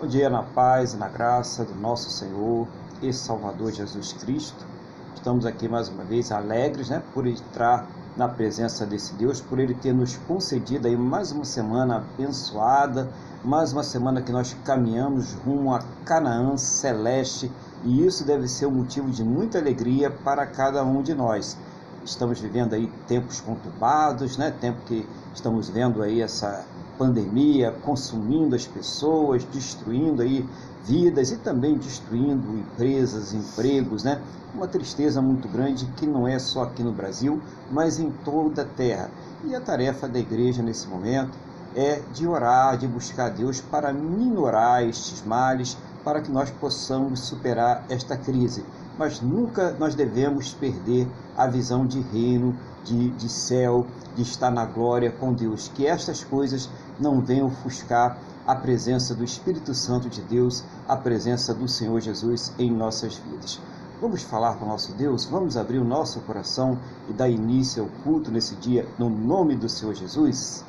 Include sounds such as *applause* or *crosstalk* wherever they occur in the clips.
Bom dia na paz e na graça do nosso Senhor e Salvador Jesus Cristo. Estamos aqui mais uma vez alegres, né, por entrar na presença desse Deus, por ele ter nos concedido aí mais uma semana abençoada, mais uma semana que nós caminhamos rumo a Canaã celeste, e isso deve ser um motivo de muita alegria para cada um de nós. Estamos vivendo aí tempos conturbados, né? Tempo que estamos vendo aí essa pandemia consumindo as pessoas, destruindo aí vidas e também destruindo empresas, empregos, né? Uma tristeza muito grande que não é só aqui no Brasil, mas em toda a terra. E a tarefa da igreja nesse momento é de orar, de buscar a Deus para minorar estes males, para que nós possamos superar esta crise. Mas nunca nós devemos perder a visão de reino, de, de céu, de estar na glória com Deus. Que estas coisas não venham ofuscar a presença do Espírito Santo de Deus, a presença do Senhor Jesus em nossas vidas. Vamos falar com nosso Deus? Vamos abrir o nosso coração e dar início ao culto nesse dia, no nome do Senhor Jesus?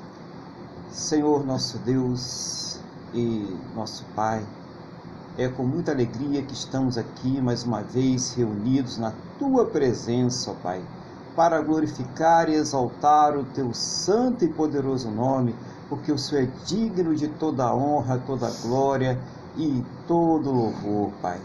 Senhor, nosso Deus e nosso Pai, é com muita alegria que estamos aqui mais uma vez reunidos na Tua presença, ó Pai, para glorificar e exaltar o Teu santo e poderoso nome porque o Senhor é digno de toda honra, toda glória e todo louvor, Pai.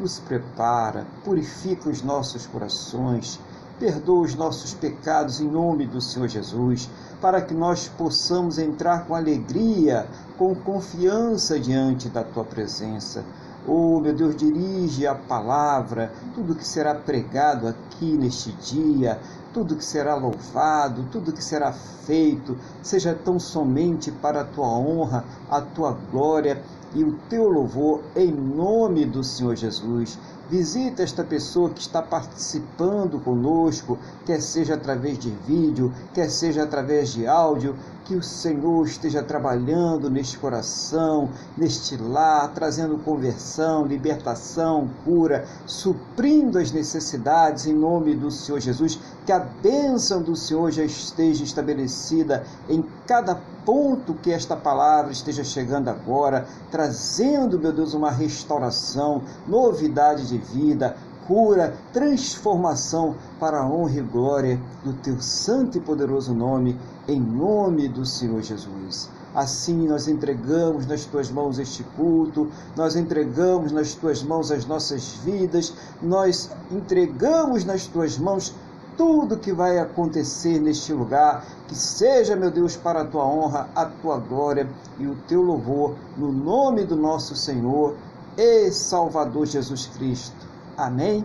Nos prepara, purifica os nossos corações, perdoa os nossos pecados em nome do Senhor Jesus, para que nós possamos entrar com alegria, com confiança diante da tua presença. Oh, meu Deus, dirige a palavra, tudo que será pregado aqui neste dia, tudo que será louvado, tudo que será feito, seja tão somente para a tua honra, a tua glória e o teu louvor, em nome do Senhor Jesus. Visita esta pessoa que está participando conosco, quer seja através de vídeo, quer seja através de áudio, que o Senhor esteja trabalhando neste coração, neste lar, trazendo conversão, libertação, cura, suprindo as necessidades em nome do Senhor Jesus. Que a bênção do Senhor já esteja estabelecida em cada ponto que esta palavra esteja chegando agora, trazendo, meu Deus, uma restauração, novidade de vida, cura, transformação para a honra e glória do teu santo e poderoso nome, em nome do Senhor Jesus. Assim nós entregamos nas tuas mãos este culto, nós entregamos nas tuas mãos as nossas vidas, nós entregamos nas tuas mãos tudo que vai acontecer neste lugar, que seja, meu Deus, para a tua honra, a tua glória e o teu louvor, no nome do nosso Senhor e Salvador Jesus Cristo. Amém?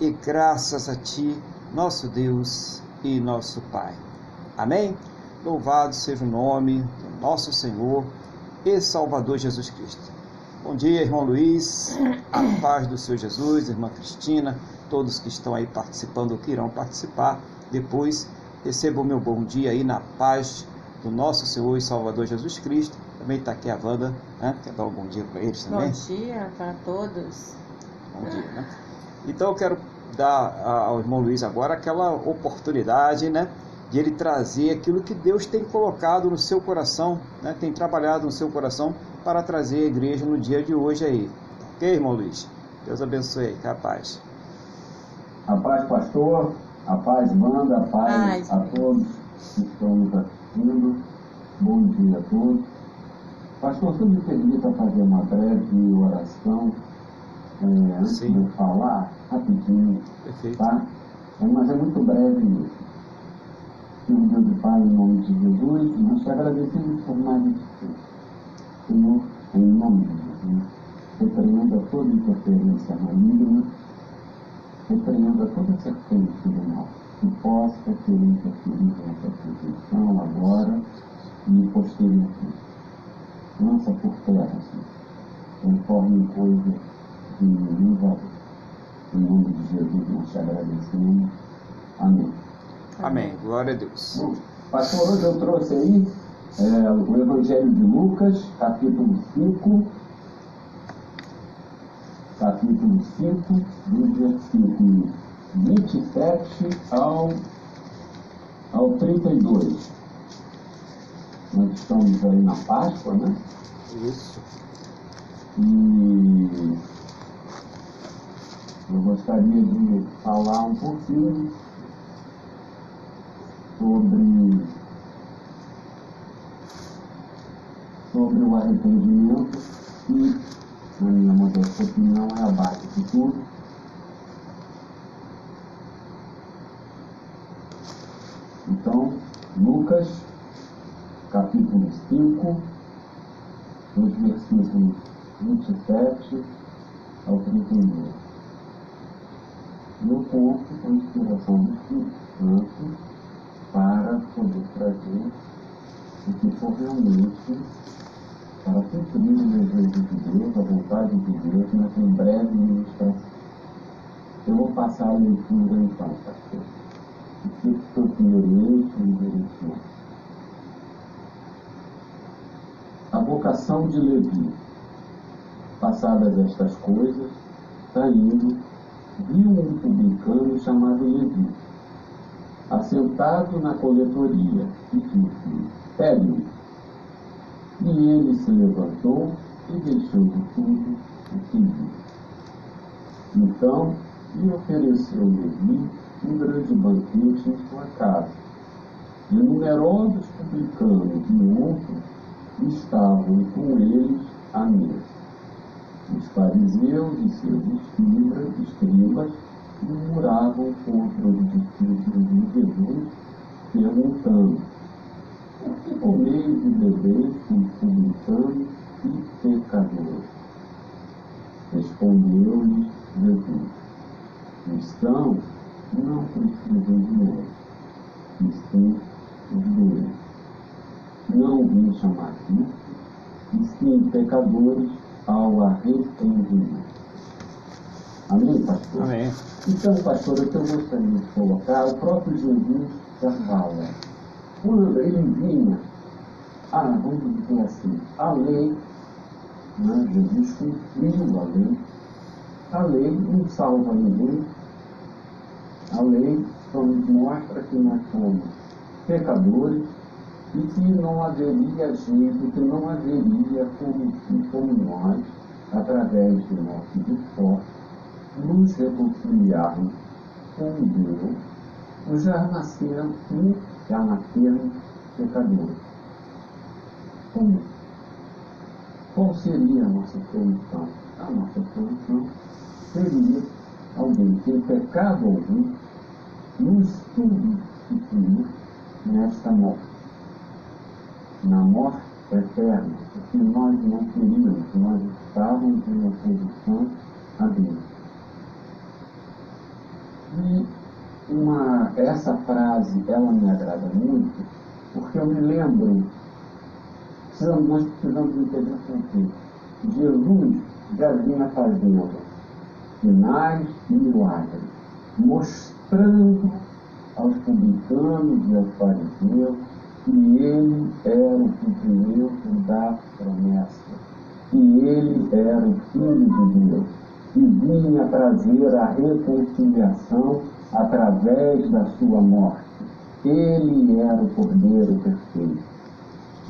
E graças a Ti, nosso Deus e nosso Pai. Amém? Louvado seja o nome do nosso Senhor e Salvador Jesus Cristo. Bom dia, irmão Luiz, a *coughs* paz do Senhor Jesus, irmã Cristina, todos que estão aí participando ou que irão participar. Depois, receba o meu bom dia aí na paz do nosso Senhor e Salvador Jesus Cristo. Também está aqui a Wanda, né? quer dar um bom dia para eles também? Bom dia para todos. Bom dia, né? Então eu quero dar ao irmão Luiz agora aquela oportunidade, né? De ele trazer aquilo que Deus tem colocado no seu coração, né? Tem trabalhado no seu coração para trazer a igreja no dia de hoje aí. Ok, irmão Luiz? Deus abençoe aí, capaz. A paz, pastor, a paz, banda, a paz, paz a todos que estão nos assistindo. Bom dia a todos. Pastor, você me permita fazer uma breve oração é, antes Sim. de eu falar, rapidinho, Perfeito. tá? É, mas é muito breve mesmo. Senhor Deus e Pai, em nome de Jesus, nós te agradecemos por mais tempo. Senhor, em nome de Jesus, repreenda toda interferência maligna, repreenda toda serpente do mal que possa querer interferir nessa proteção agora e posteriormente. Lança por terra, Senhor, conforme coisa de valor. Em nome de Jesus nós te agradecemos. Amém. Amém. Glória a Deus. Bom, pastor, hoje eu trouxe aí é, o Evangelho de Lucas, capítulo 5, capítulo 5, do versículo 27 ao, ao 32. Nós estamos aí na Páscoa, né? Isso. E eu gostaria de falar um pouquinho sobre, sobre o arrependimento, que, na minha modesta opinião, é a base de tudo. Então, Lucas, capítulo 5, nos versículos 27 ao 32. Eu conto com inspiração do Espírito Santo para poder trazer o que for realmente para cumprir o desejo de Deus, a vontade de Deus, nessa breve ministração. Eu vou passar a leitura então, pastor. O que eu primeiro eixo e direção. A vocação de Levi. Passadas estas coisas, saindo, viu um publicano chamado Levi assentado na coletoria, e disse: Pegue-me. E ele se levantou e deixou de tudo o que viu. Então lhe ofereceu Levi um grande banquete em sua casa. E numerosos publicanos e outros estavam com eles à mesa. Os fariseus e seus escribas murmuravam contra os discípulos de Jesus, perguntando: Por que comeis e bebeis com publicanos e pecadores? Respondeu-lhes Jesus: Cristãos não precisam de médico, e sim os doentes. Não vim chamar justos, e sim pecadores ao arrependimento. Amém, pastor? Amém. Então, pastor, o que eu gostaria de colocar, o próprio Jesus já fala. Quando ele vinha, ah, vamos dizer assim, a lei, né, Jesus cumpriu a lei, a lei não salva ninguém, a lei só nos mostra que nós somos pecadores e que não haveria jeito, que não haveria como, como nós, através do nosso esforço, nos reconciliarmos com Deus, nós já nasceram, já nasceram pecadores. Como? Qual seria a nossa solução? A nossa solução seria alguém que pecado algum nos substituir nesta morte. Na morte eterna, porque nós não queríamos, nós estávamos em oposição a Deus. E uma, essa frase, ela me agrada muito, porque eu me lembro, nós precisamos entender o que Jesus já vinha fazendo sinais e milagres, mostrando aos publicanos e aos fariseus que ele era o cumprimento da promessa, que ele era o Filho de Deus e vinha trazer a reconciliação através da sua morte. Ele era o Cordeiro perfeito.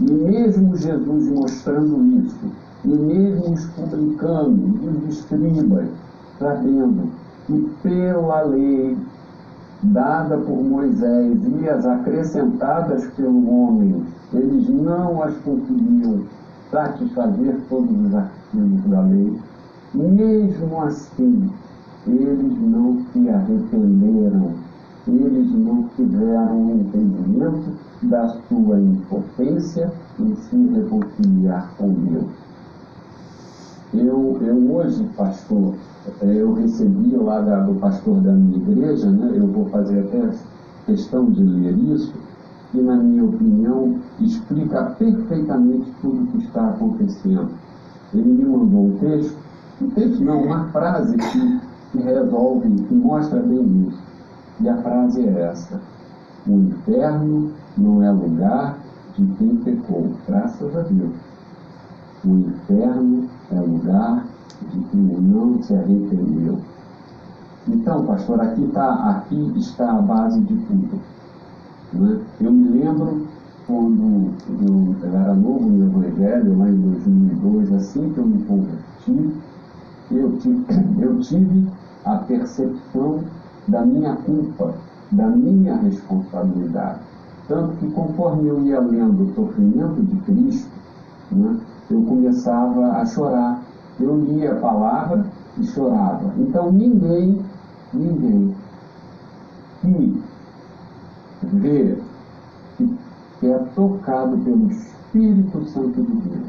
E mesmo Jesus mostrando isso, e mesmo os publicanos e os escribas sabendo que pela lei dada por Moisés e as acrescentadas pelo homem, eles não as conseguiam satisfazer todos os artigos da lei, mesmo assim, eles não se arrependeram, eles não tiveram o entendimento da sua impotência em se reconciliar com Deus. Eu, eu hoje, pastor, eu recebi lá da, do pastor da minha igreja, né, eu vou fazer até questão de ler isso, que, na minha opinião, explica perfeitamente tudo o que está acontecendo. Ele me mandou um texto um texto não, uma frase que, que resolve, que mostra bem isso. E a frase é essa: O inferno não é lugar de quem pecou, graças a Deus. O inferno é lugar de quem não se arrependeu. Então, pastor, aqui, tá, aqui está a base de tudo. Né? Eu me lembro quando eu era novo no Evangelho, lá em 2002, assim que eu me converti, eu tive, *coughs* eu tive a percepção da minha culpa, da minha responsabilidade. Tanto que conforme eu ia lendo o sofrimento de Cristo, né, eu começava a chorar. Eu lia a palavra e chorava. Então ninguém, ninguém que vê que é tocado pelo Espírito Santo de Deus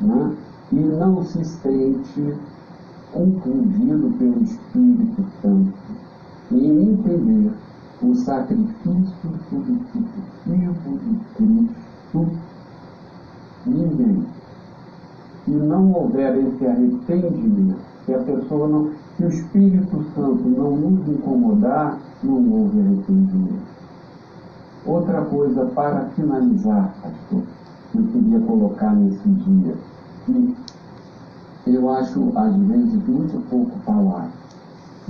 né, e não se sente confundido pelo Espírito Santo em entender o sacrifício substitutivo de Cristo, ninguém. Se não houver esse arrependimento, se a pessoa não, se o Espírito Santo não nos incomodar, não houve arrependimento. Outra coisa para finalizar, pastor, que eu queria colocar nesse dia, que eu acho às vezes muito pouco falar.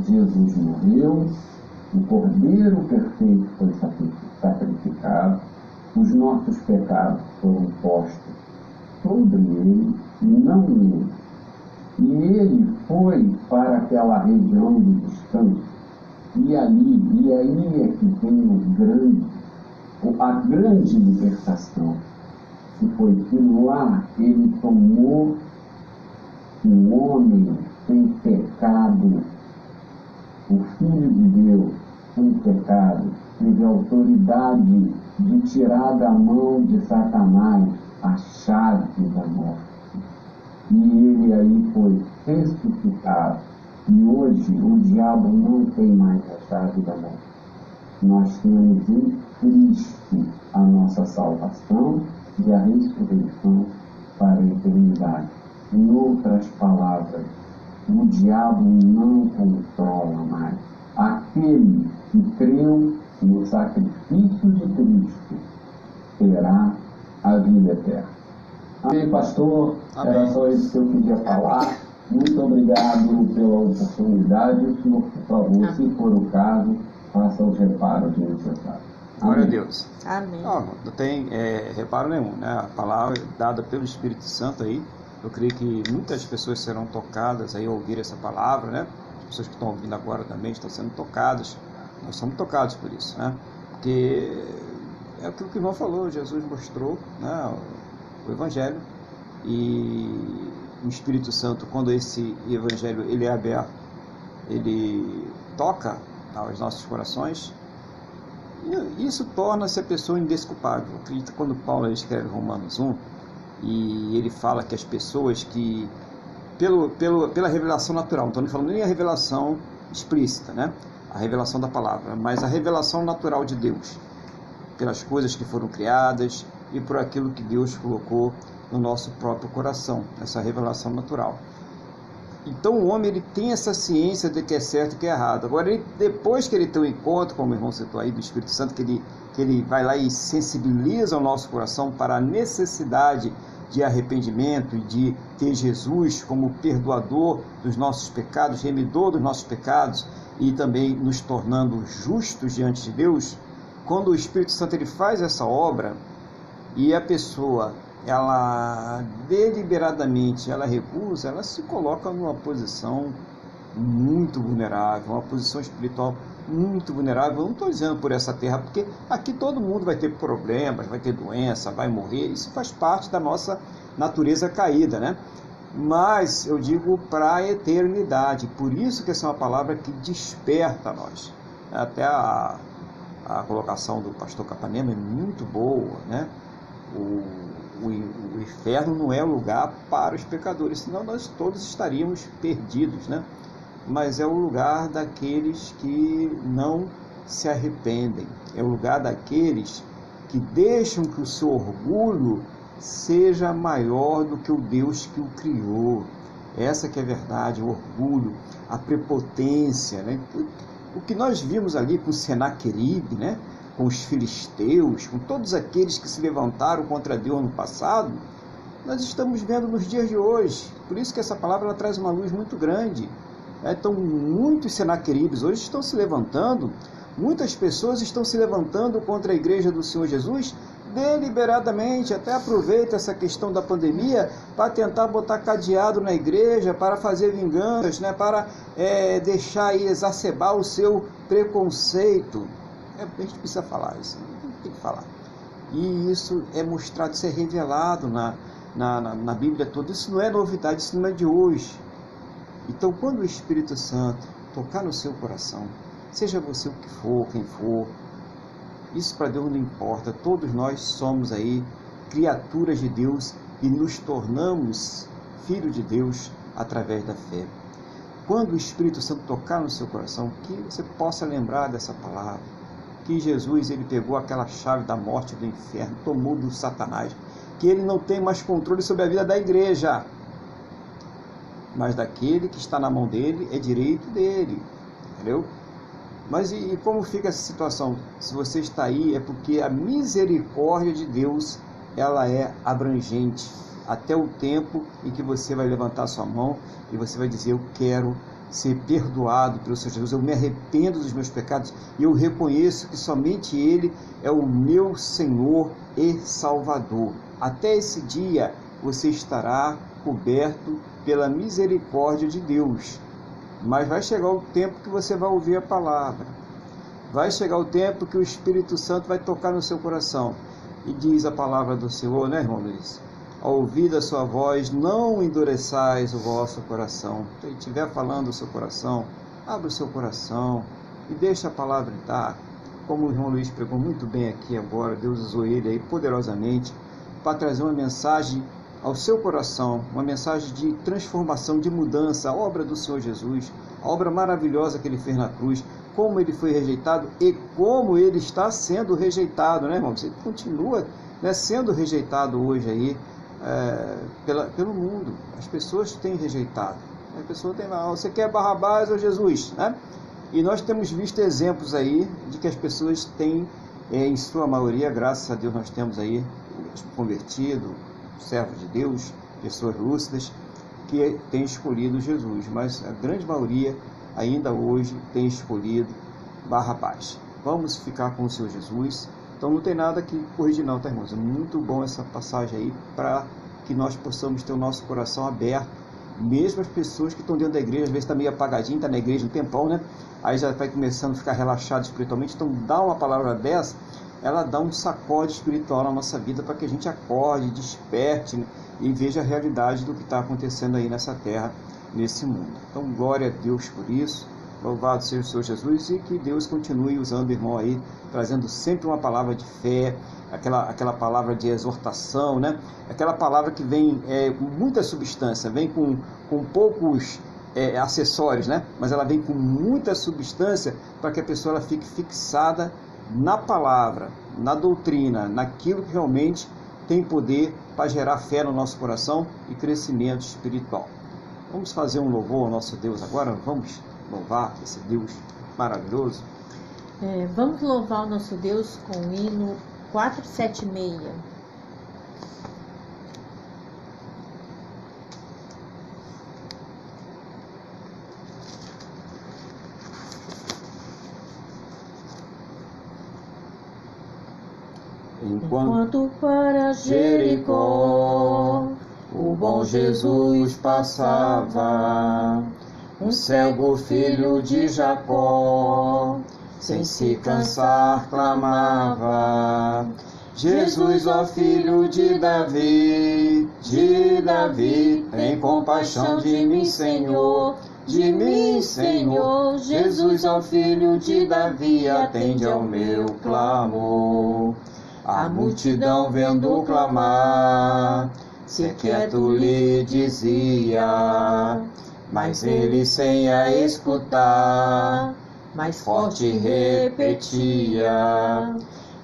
Jesus morreu, o Cordeiro perfeito foi sacrificado, os nossos pecados foram postos sobre ele, não nele. E ele foi para aquela região de descanso. E ali, e aí é que tem o grande, a grande libertação, que foi que lá ele tomou um homem sem pecado, o Filho de Deus sem pecado, teve autoridade de tirar da mão de Satanás a chave da morte. E ele aí foi ressuscitado. E hoje o diabo não tem mais a chave da morte. Nós temos em Cristo a nossa salvação e a ressurreição para a eternidade. Em outras palavras, o diabo não controla mais. Aquele que creu no sacrifício de Cristo terá a vida eterna. Amém, pastor? Amém. Era só isso que eu queria falar. Muito obrigado pela oportunidade. O senhor, por favor, se for o caso, faça os reparos necessários. Glória a Deus. Amém. Não, não tem é, reparo nenhum, né? A palavra dada pelo Espírito Santo aí, eu creio que muitas pessoas serão tocadas aí ao ouvir essa palavra, né? As pessoas que estão ouvindo agora também estão sendo tocadas. Nós somos tocados por isso, né? Porque é aquilo que o irmão falou, Jesus mostrou, né? O Evangelho e o Espírito Santo, quando esse Evangelho ele é aberto, ele toca aos nossos corações, e isso torna-se a pessoa indesculpável. Acredita quando Paulo escreve Romanos 1 e ele fala que as pessoas que, pelo, pelo, pela revelação natural, não estou falando nem a revelação explícita, né? a revelação da palavra, mas a revelação natural de Deus, pelas coisas que foram criadas e por aquilo que Deus colocou no nosso próprio coração, essa revelação natural. Então o homem ele tem essa ciência de que é certo e que é errado. Agora, ele, depois que ele tem o um encontro, como o irmão citou aí, do Espírito Santo, que ele, que ele vai lá e sensibiliza o nosso coração para a necessidade de arrependimento e de ter Jesus como perdoador dos nossos pecados, remidor dos nossos pecados e também nos tornando justos diante de Deus, quando o Espírito Santo ele faz essa obra e a pessoa ela deliberadamente ela recusa, ela se coloca numa posição muito vulnerável, uma posição espiritual muito vulnerável. Eu não estou dizendo por essa terra, porque aqui todo mundo vai ter problemas, vai ter doença, vai morrer. Isso faz parte da nossa natureza caída, né? Mas eu digo para a eternidade. Por isso que essa é uma palavra que desperta nós. Até a, a colocação do pastor Capanema é muito boa, né? O, o, o inferno não é lugar para os pecadores, senão nós todos estaríamos perdidos, né? Mas é o lugar daqueles que não se arrependem, é o lugar daqueles que deixam que o seu orgulho seja maior do que o Deus que o criou. Essa que é a verdade, o orgulho, a prepotência, né? O que nós vimos ali com Senaqueribe, né? com os filisteus, com todos aqueles que se levantaram contra Deus no passado, nós estamos vendo nos dias de hoje. Por isso que essa palavra ela traz uma luz muito grande. Então, muitos senaqueribes hoje estão se levantando, muitas pessoas estão se levantando contra a igreja do Senhor Jesus, deliberadamente, até aproveita essa questão da pandemia para tentar botar cadeado na igreja, para fazer vinganças, né, para é, deixar aí exacerbar o seu preconceito. É, a gente precisa falar isso, tem que falar. E isso é mostrado, isso é revelado na, na, na, na Bíblia toda. Isso não é novidade, isso não é de hoje. Então, quando o Espírito Santo tocar no seu coração, seja você o que for, quem for, isso para Deus não importa. Todos nós somos aí criaturas de Deus e nos tornamos filhos de Deus através da fé. Quando o Espírito Santo tocar no seu coração, que você possa lembrar dessa palavra, que Jesus ele pegou aquela chave da morte do inferno, tomou do Satanás, que ele não tem mais controle sobre a vida da igreja, mas daquele que está na mão dele é direito dele, entendeu? Mas e, e, como fica essa situação? Se você está aí, é porque a misericórdia de Deus ela é abrangente até o tempo em que você vai levantar sua mão e você vai dizer: Eu quero ser perdoado pelo Senhor Jesus, eu me arrependo dos meus pecados e eu reconheço que somente Ele é o meu Senhor e Salvador. Até esse dia você estará coberto pela misericórdia de Deus. Mas vai chegar o tempo que você vai ouvir a palavra. Vai chegar o tempo que o Espírito Santo vai tocar no seu coração. E diz a palavra do Senhor, né, irmão Luiz? Ao ouvir a sua voz, não endureçais o vosso coração. Se estiver falando o seu coração, abre o seu coração e deixa a palavra entrar. Como o irmão Luiz pregou muito bem aqui agora, Deus usou ele aí poderosamente para trazer uma mensagem ao seu coração uma mensagem de transformação, de mudança, a obra do Senhor Jesus, a obra maravilhosa que ele fez na cruz, como ele foi rejeitado e como ele está sendo rejeitado, né, irmão? Você continua né, sendo rejeitado hoje aí é, pela, pelo mundo. As pessoas têm rejeitado. A pessoa tem lá, você quer Barrabás ou Jesus, né? E nós temos visto exemplos aí de que as pessoas têm, é, em sua maioria, graças a Deus, nós temos aí convertido, servos de Deus, pessoas lúcidas, que têm escolhido Jesus, mas a grande maioria ainda hoje tem escolhido Barrabás. Vamos ficar com o Senhor Jesus. Então não tem nada que corrigir não, tá irmãos? É muito bom essa passagem aí para que nós possamos ter o nosso coração aberto. Mesmo as pessoas que estão dentro da igreja, às vezes está meio apagadinho, está na igreja um tempão, né? Aí já vai começando a ficar relaxado espiritualmente. Então dá uma palavra dessa ela dá um sacode espiritual na nossa vida para que a gente acorde, desperte né? e veja a realidade do que está acontecendo aí nessa terra, nesse mundo. Então, glória a Deus por isso. Louvado seja o Senhor Jesus e que Deus continue usando o irmão aí, trazendo sempre uma palavra de fé, aquela, aquela palavra de exortação, né? Aquela palavra que vem é, com muita substância, vem com, com poucos é, acessórios, né? Mas ela vem com muita substância para que a pessoa ela fique fixada na palavra, na doutrina, naquilo que realmente tem poder para gerar fé no nosso coração e crescimento espiritual. Vamos fazer um louvor ao nosso Deus agora? Vamos louvar esse Deus maravilhoso? É, vamos louvar o nosso Deus com o hino 476. Enquanto para Jericó o bom Jesus passava, um cego filho de Jacó, sem se cansar clamava: Jesus, ó filho de Davi, de Davi, tem compaixão de mim, Senhor. De mim, Senhor, Jesus, ó filho de Davi, atende ao meu clamor. A multidão vendo clamar, se quieto lhe dizia, mas ele sem a escutar, mais forte repetia: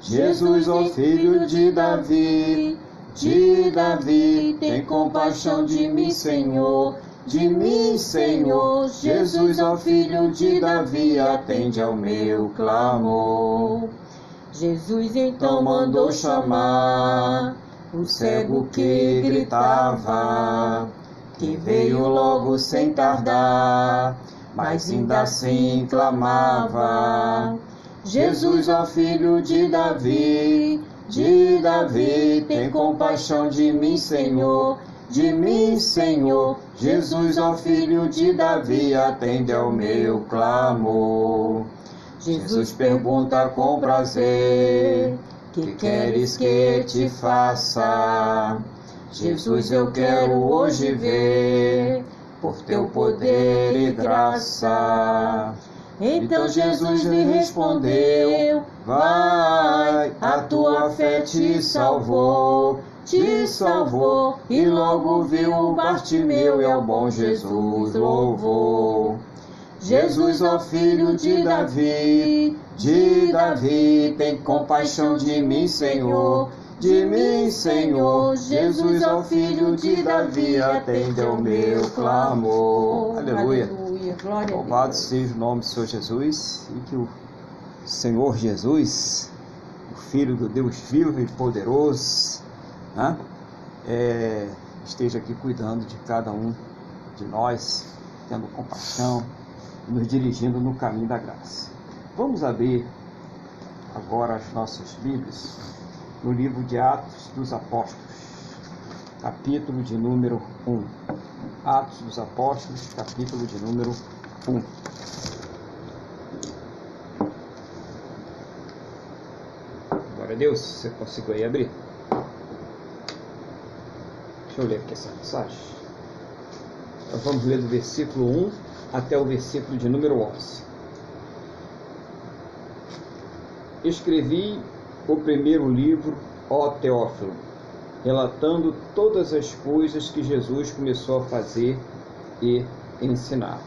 Jesus, ó filho de Davi, de Davi, tem compaixão de mim, Senhor. De mim, Senhor, Jesus, ó filho de Davi, atende ao meu clamor. Jesus então mandou chamar o cego que gritava, que veio logo sem tardar, mas ainda assim clamava: Jesus, ó filho de Davi, de Davi, tem compaixão de mim, Senhor. De mim, Senhor, Jesus, ó Filho de Davi, atende ao meu clamor. Jesus pergunta com prazer: Que queres que te faça? Jesus, eu quero hoje ver por teu poder e graça. Então Jesus lhe respondeu: Vai, a tua fé te salvou, te salvou. E logo viu Bartimeu e ao bom Jesus louvou. Jesus, ó filho de Davi, de Davi, tem compaixão de mim, Senhor. De mim, Senhor, Jesus, ó filho de Davi, atende ao meu clamor. Aleluia. Aleluia. Louvado seja o nome do Senhor Jesus e que o Senhor Jesus, o Filho do Deus vivo e poderoso, né, é, esteja aqui cuidando de cada um de nós, tendo compaixão nos dirigindo no caminho da graça. Vamos abrir agora as nossas Bíblias no livro de Atos dos Apóstolos, capítulo de número 1. Atos dos Apóstolos, capítulo de número 1. Glória a Deus, você conseguiu aí abrir? Deixa eu ler aqui essa mensagem. Nós vamos ler do versículo 1 até o versículo de número 11. Escrevi o primeiro livro, ó Teófilo, relatando todas as coisas que Jesus começou a fazer e ensinar,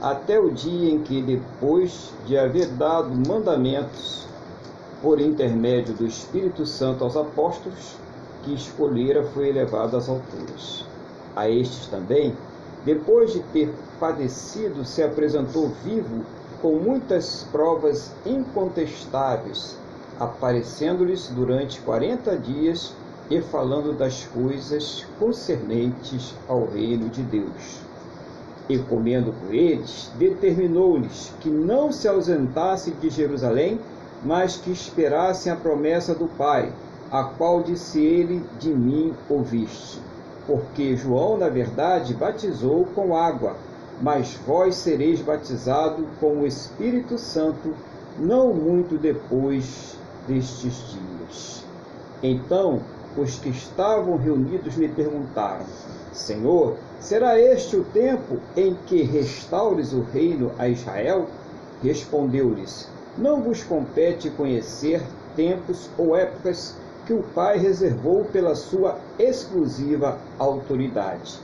até o dia em que, depois de haver dado mandamentos por intermédio do Espírito Santo aos apóstolos, que escolhera foi elevado às alturas. A estes também depois de ter padecido, se apresentou vivo com muitas provas incontestáveis, aparecendo-lhes durante quarenta dias e falando das coisas concernentes ao reino de Deus. E comendo com eles, determinou-lhes que não se ausentassem de Jerusalém, mas que esperassem a promessa do Pai, a qual disse ele: De mim ouviste porque João, na verdade, batizou com água, mas vós sereis batizado com o Espírito Santo não muito depois destes dias. Então os que estavam reunidos lhe perguntaram: Senhor, será este o tempo em que restaures o reino a Israel? Respondeu-lhes: Não vos compete conhecer tempos ou épocas que o Pai reservou pela sua exclusiva autoridade.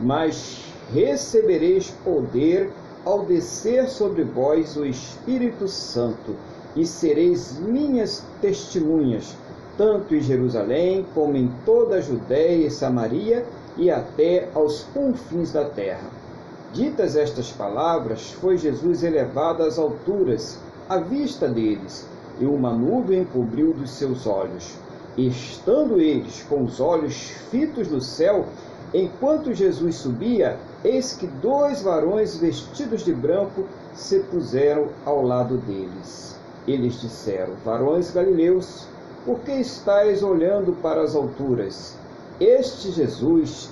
Mas recebereis poder ao descer sobre vós o Espírito Santo, e sereis minhas testemunhas, tanto em Jerusalém como em toda a Judéia e Samaria e até aos confins da terra. Ditas estas palavras, foi Jesus elevado às alturas, à vista deles, e uma nuvem cobriu dos seus olhos. Estando eles com os olhos fitos no céu, enquanto Jesus subia, eis que dois varões vestidos de branco se puseram ao lado deles. Eles disseram: Varões galileus, por que estáis olhando para as alturas? Este Jesus,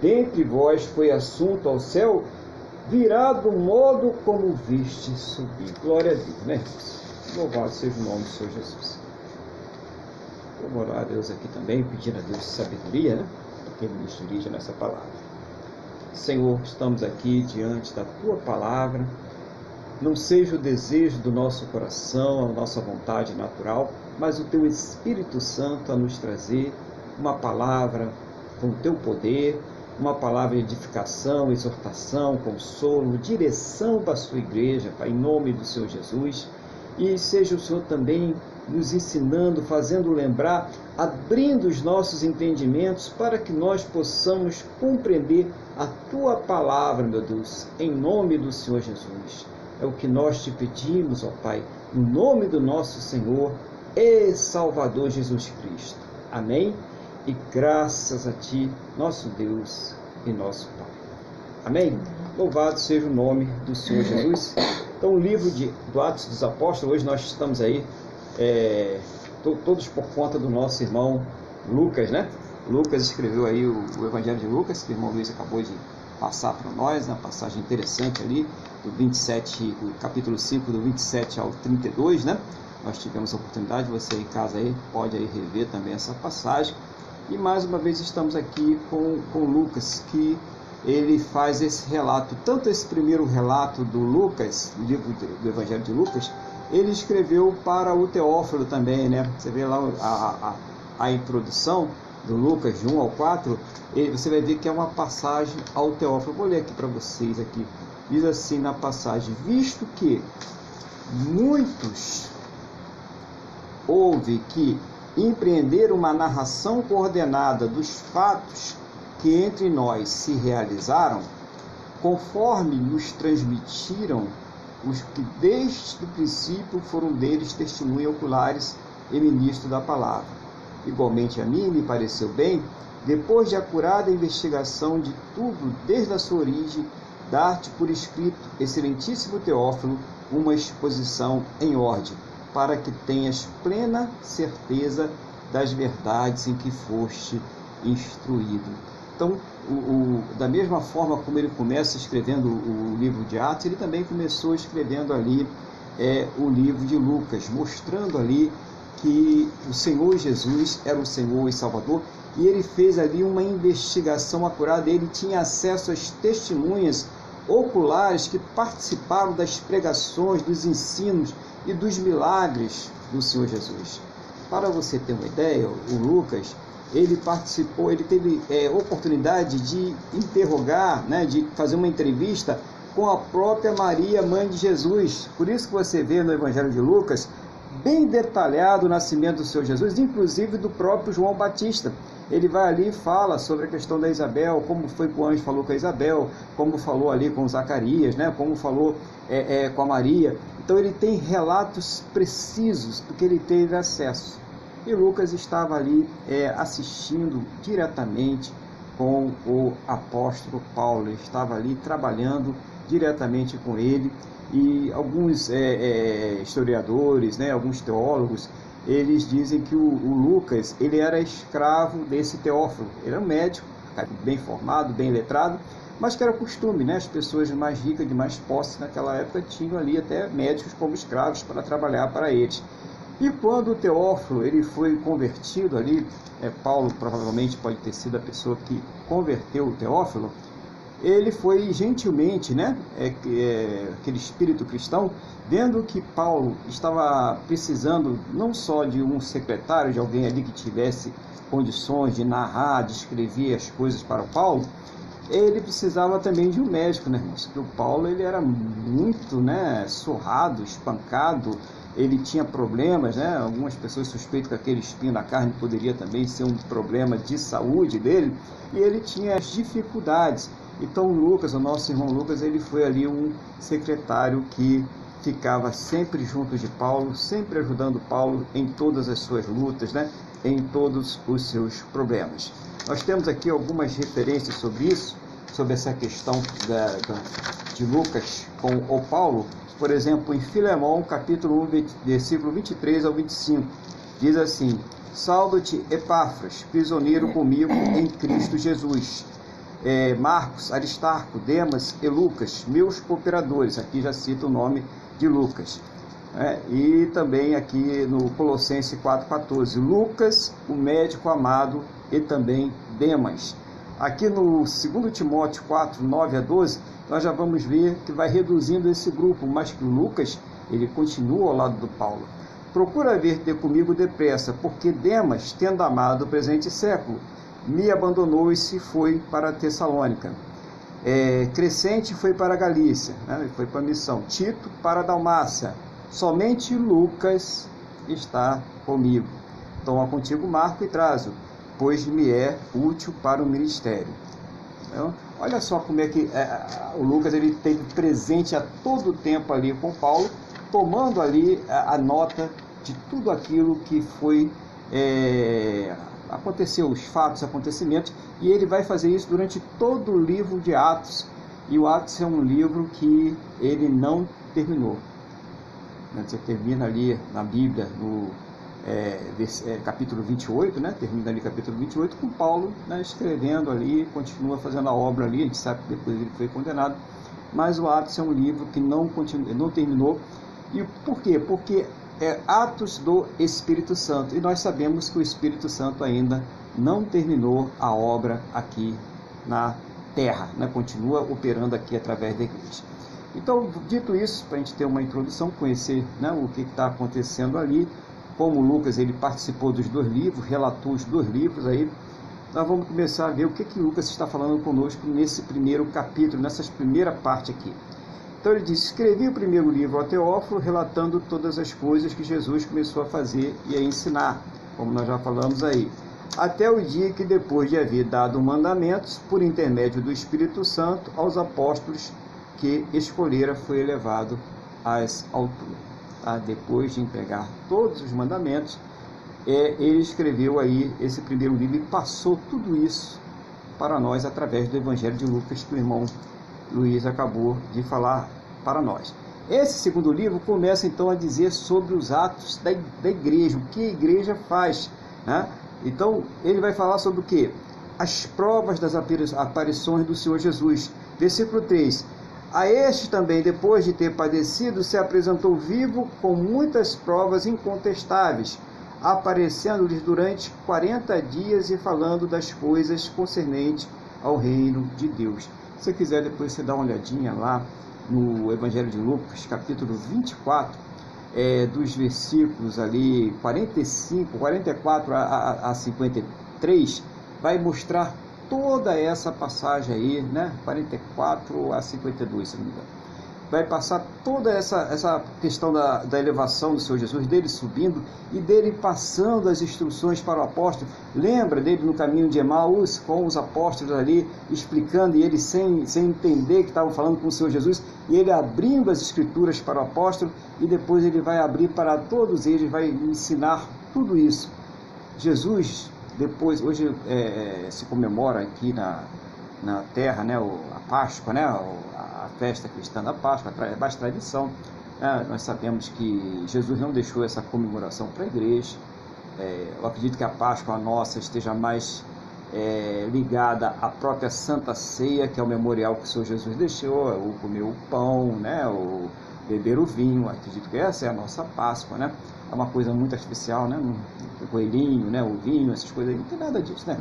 dentre vós, foi assunto ao céu, virá do modo como viste subir. Glória a Deus, né? Louvado seja o nome do Senhor Jesus. Vamos orar a Deus aqui também, pedindo a Deus sabedoria, né? Que Ele nos dirija nessa palavra. Senhor, estamos aqui diante da Tua palavra. Não seja o desejo do nosso coração, a nossa vontade natural, mas o Teu Espírito Santo a nos trazer uma palavra com o Teu poder, uma palavra de edificação, exortação, consolo, direção para a Sua igreja, Pai, em nome do Senhor Jesus. E seja o Senhor também nos ensinando, fazendo lembrar, abrindo os nossos entendimentos para que nós possamos compreender a tua palavra, meu Deus, em nome do Senhor Jesus. É o que nós te pedimos, ó Pai, em nome do nosso Senhor e Salvador Jesus Cristo. Amém? E graças a Ti, nosso Deus e nosso Pai. Amém? Louvado seja o nome do Senhor Jesus. Então, o livro de, do Atos dos Apóstolos, hoje nós estamos aí é, todos por conta do nosso irmão Lucas, né? Lucas escreveu aí o, o Evangelho de Lucas, que o irmão Luiz acabou de passar para nós, uma passagem interessante ali, do 27, o capítulo 5, do 27 ao 32, né? Nós tivemos a oportunidade, você em casa aí pode aí rever também essa passagem. E mais uma vez estamos aqui com, com Lucas, que ele faz esse relato, tanto esse primeiro relato do Lucas, do livro do Evangelho de Lucas, ele escreveu para o Teófilo também, né? Você vê lá a, a, a introdução do Lucas, de 1 ao 4, ele, você vai ver que é uma passagem ao Teófilo. Vou ler aqui para vocês aqui. Diz assim na passagem, visto que muitos houve que empreender uma narração coordenada dos fatos que entre nós se realizaram, conforme nos transmitiram os que desde o princípio foram deles testemunhas oculares e ministro da palavra. Igualmente a mim me pareceu bem, depois de acurada investigação de tudo desde a sua origem, dar-te por escrito, excelentíssimo Teófilo, uma exposição em ordem, para que tenhas plena certeza das verdades em que foste instruído. Então, o, o, da mesma forma como ele começa escrevendo o, livro de Atos, ele também começou escrevendo ali é, o livro de Lucas, mostrando ali que o Senhor Jesus era o Senhor e Salvador, e ele fez ali uma investigação acurada, ele tinha acesso às testemunhas oculares que participaram das pregações, dos ensinos e dos milagres do Senhor Jesus. Para você ter uma ideia, o Lucas ele participou, ele teve é, oportunidade de interrogar, né, de fazer uma entrevista com a própria Maria, mãe de Jesus. Por isso que você vê no Evangelho de Lucas bem detalhado o nascimento do Senhor Jesus, inclusive do próprio João Batista. Ele vai ali e fala sobre a questão da Isabel, como foi que o anjo falou com a Isabel, como falou ali com Zacarias, né, como falou é, é, com a Maria. Então ele tem relatos precisos, porque ele teve acesso. E Lucas estava ali é, assistindo diretamente com o apóstolo Paulo, ele estava ali trabalhando diretamente com ele e alguns é, é, historiadores, né, alguns teólogos, eles dizem que o, o, Lucas ele era escravo desse Teófilo, ele era um médico, bem formado, bem letrado, mas que era costume, né? As pessoas mais ricas, de mais posse naquela época tinham ali até médicos como escravos para trabalhar para eles. E quando o Teófilo ele foi convertido ali, é, Paulo provavelmente pode ter sido a pessoa que converteu o Teófilo, ele foi gentilmente, né, é, é, aquele espírito cristão, vendo que Paulo estava precisando não só de um secretário, de alguém ali que tivesse condições de narrar, de escrever as coisas para o Paulo, ele precisava também de um médico, né, irmãos? Porque o Paulo ele era muito, né, surrado, espancado, ele tinha problemas, né? Algumas pessoas suspeitam que aquele espinho na carne poderia também ser um problema de saúde dele, e ele tinha dificuldades. Então Lucas, o nosso irmão Lucas, ele foi ali um secretário que ficava sempre junto de Paulo, sempre ajudando Paulo em todas as suas lutas, né? Em todos os seus problemas. Nós temos aqui algumas referências sobre isso, sobre essa questão da, da, de Lucas com o Paulo, por exemplo, em Filemão, capítulo 1, versículo 23 ao 25, diz assim: Saldo-te, Epáfras, prisioneiro comigo em Cristo Jesus. É, Marcos, Aristarco, Demas e Lucas, meus cooperadores. Aqui já cita o nome de Lucas. É, e também aqui no Colossenses 4,14, Lucas, o médico amado, e também Demas. Aqui no 2 Timóteo 4, 9 a 12, nós já vamos ver que vai reduzindo esse grupo, mas que o Lucas, ele continua ao lado do Paulo. Procura vir ter comigo depressa, porque Demas, tendo amado o presente século, me abandonou e se foi para Tessalônica. É, Crescente foi para a Galícia, né, foi para a missão. Tito para a Dalmácia. Somente Lucas está comigo. Toma contigo Marco e trazo pois me é útil para o ministério. Então, olha só como é que é, o Lucas ele teve presente a todo tempo ali com Paulo, tomando ali a, a nota de tudo aquilo que foi é, aconteceu, os fatos, acontecimentos, e ele vai fazer isso durante todo o livro de Atos. E o Atos é um livro que ele não terminou. Você termina ali na Bíblia, no é, é, capítulo 28, né, termina ali capítulo 28, com Paulo né, escrevendo ali, continua fazendo a obra ali, a gente sabe que depois ele foi condenado, mas o Atos é um livro que não, continu, não terminou. E por quê? Porque é Atos do Espírito Santo, e nós sabemos que o Espírito Santo ainda não terminou a obra aqui na terra, né, continua operando aqui através da igreja. Então, dito isso, para a gente ter uma introdução, conhecer né, o que está acontecendo ali, como Lucas ele participou dos dois livros, relatou os dois livros aí, nós vamos começar a ver o que, que Lucas está falando conosco nesse primeiro capítulo, nessa primeira parte aqui. Então ele diz: Escrevi o primeiro livro ao Teófilo, relatando todas as coisas que Jesus começou a fazer e a ensinar, como nós já falamos aí, até o dia que, depois de haver dado mandamentos, por intermédio do Espírito Santo, aos apóstolos que escolhera, foi elevado às alturas tá? depois de entregar todos os mandamentos, é, ele escreveu aí esse primeiro livro e passou tudo isso para nós através do Evangelho de Lucas, que o irmão Luiz acabou de falar para nós. Esse segundo livro começa então a dizer sobre os atos da, da igreja, o que a igreja faz. Né? Então, ele vai falar sobre o que? As provas das aparições do Senhor Jesus. Versículo 3: a este também, depois de ter padecido, se apresentou vivo com muitas provas incontestáveis, aparecendo-lhes durante quarenta dias e falando das coisas concernentes ao reino de Deus. Se quiser, depois você dá uma olhadinha lá no Evangelho de Lucas, capítulo 24, é, dos versículos ali 45, 44 a, a, a 53, vai mostrar toda essa passagem aí, né? 44 a 52, se não me engano. Vai passar toda essa, essa questão da, da elevação do Senhor Jesus, dele subindo e dele passando as instruções para o apóstolo. Lembra dele no caminho de Emaús, com os apóstolos ali, explicando e ele sem, sem entender que estavam falando com o Senhor Jesus, e ele abrindo as escrituras para o apóstolo, e depois ele vai abrir para todos eles, vai ensinar tudo isso. Jesus depois, hoje é, é, se comemora aqui na, na terra né, a Páscoa, né, a festa cristã da Páscoa, é bastante tradição. Né, nós sabemos que Jesus não deixou essa comemoração para a igreja. É, eu acredito que a Páscoa nossa esteja mais é, ligada à própria Santa Ceia, que é o memorial que o Senhor Jesus deixou, o comer o pão, né, o beber o vinho. Acredito que essa é a nossa Páscoa, né? É uma coisa muito artificial, né? O coelhinho, né? o vinho, essas coisas aí, não tem nada disso, né?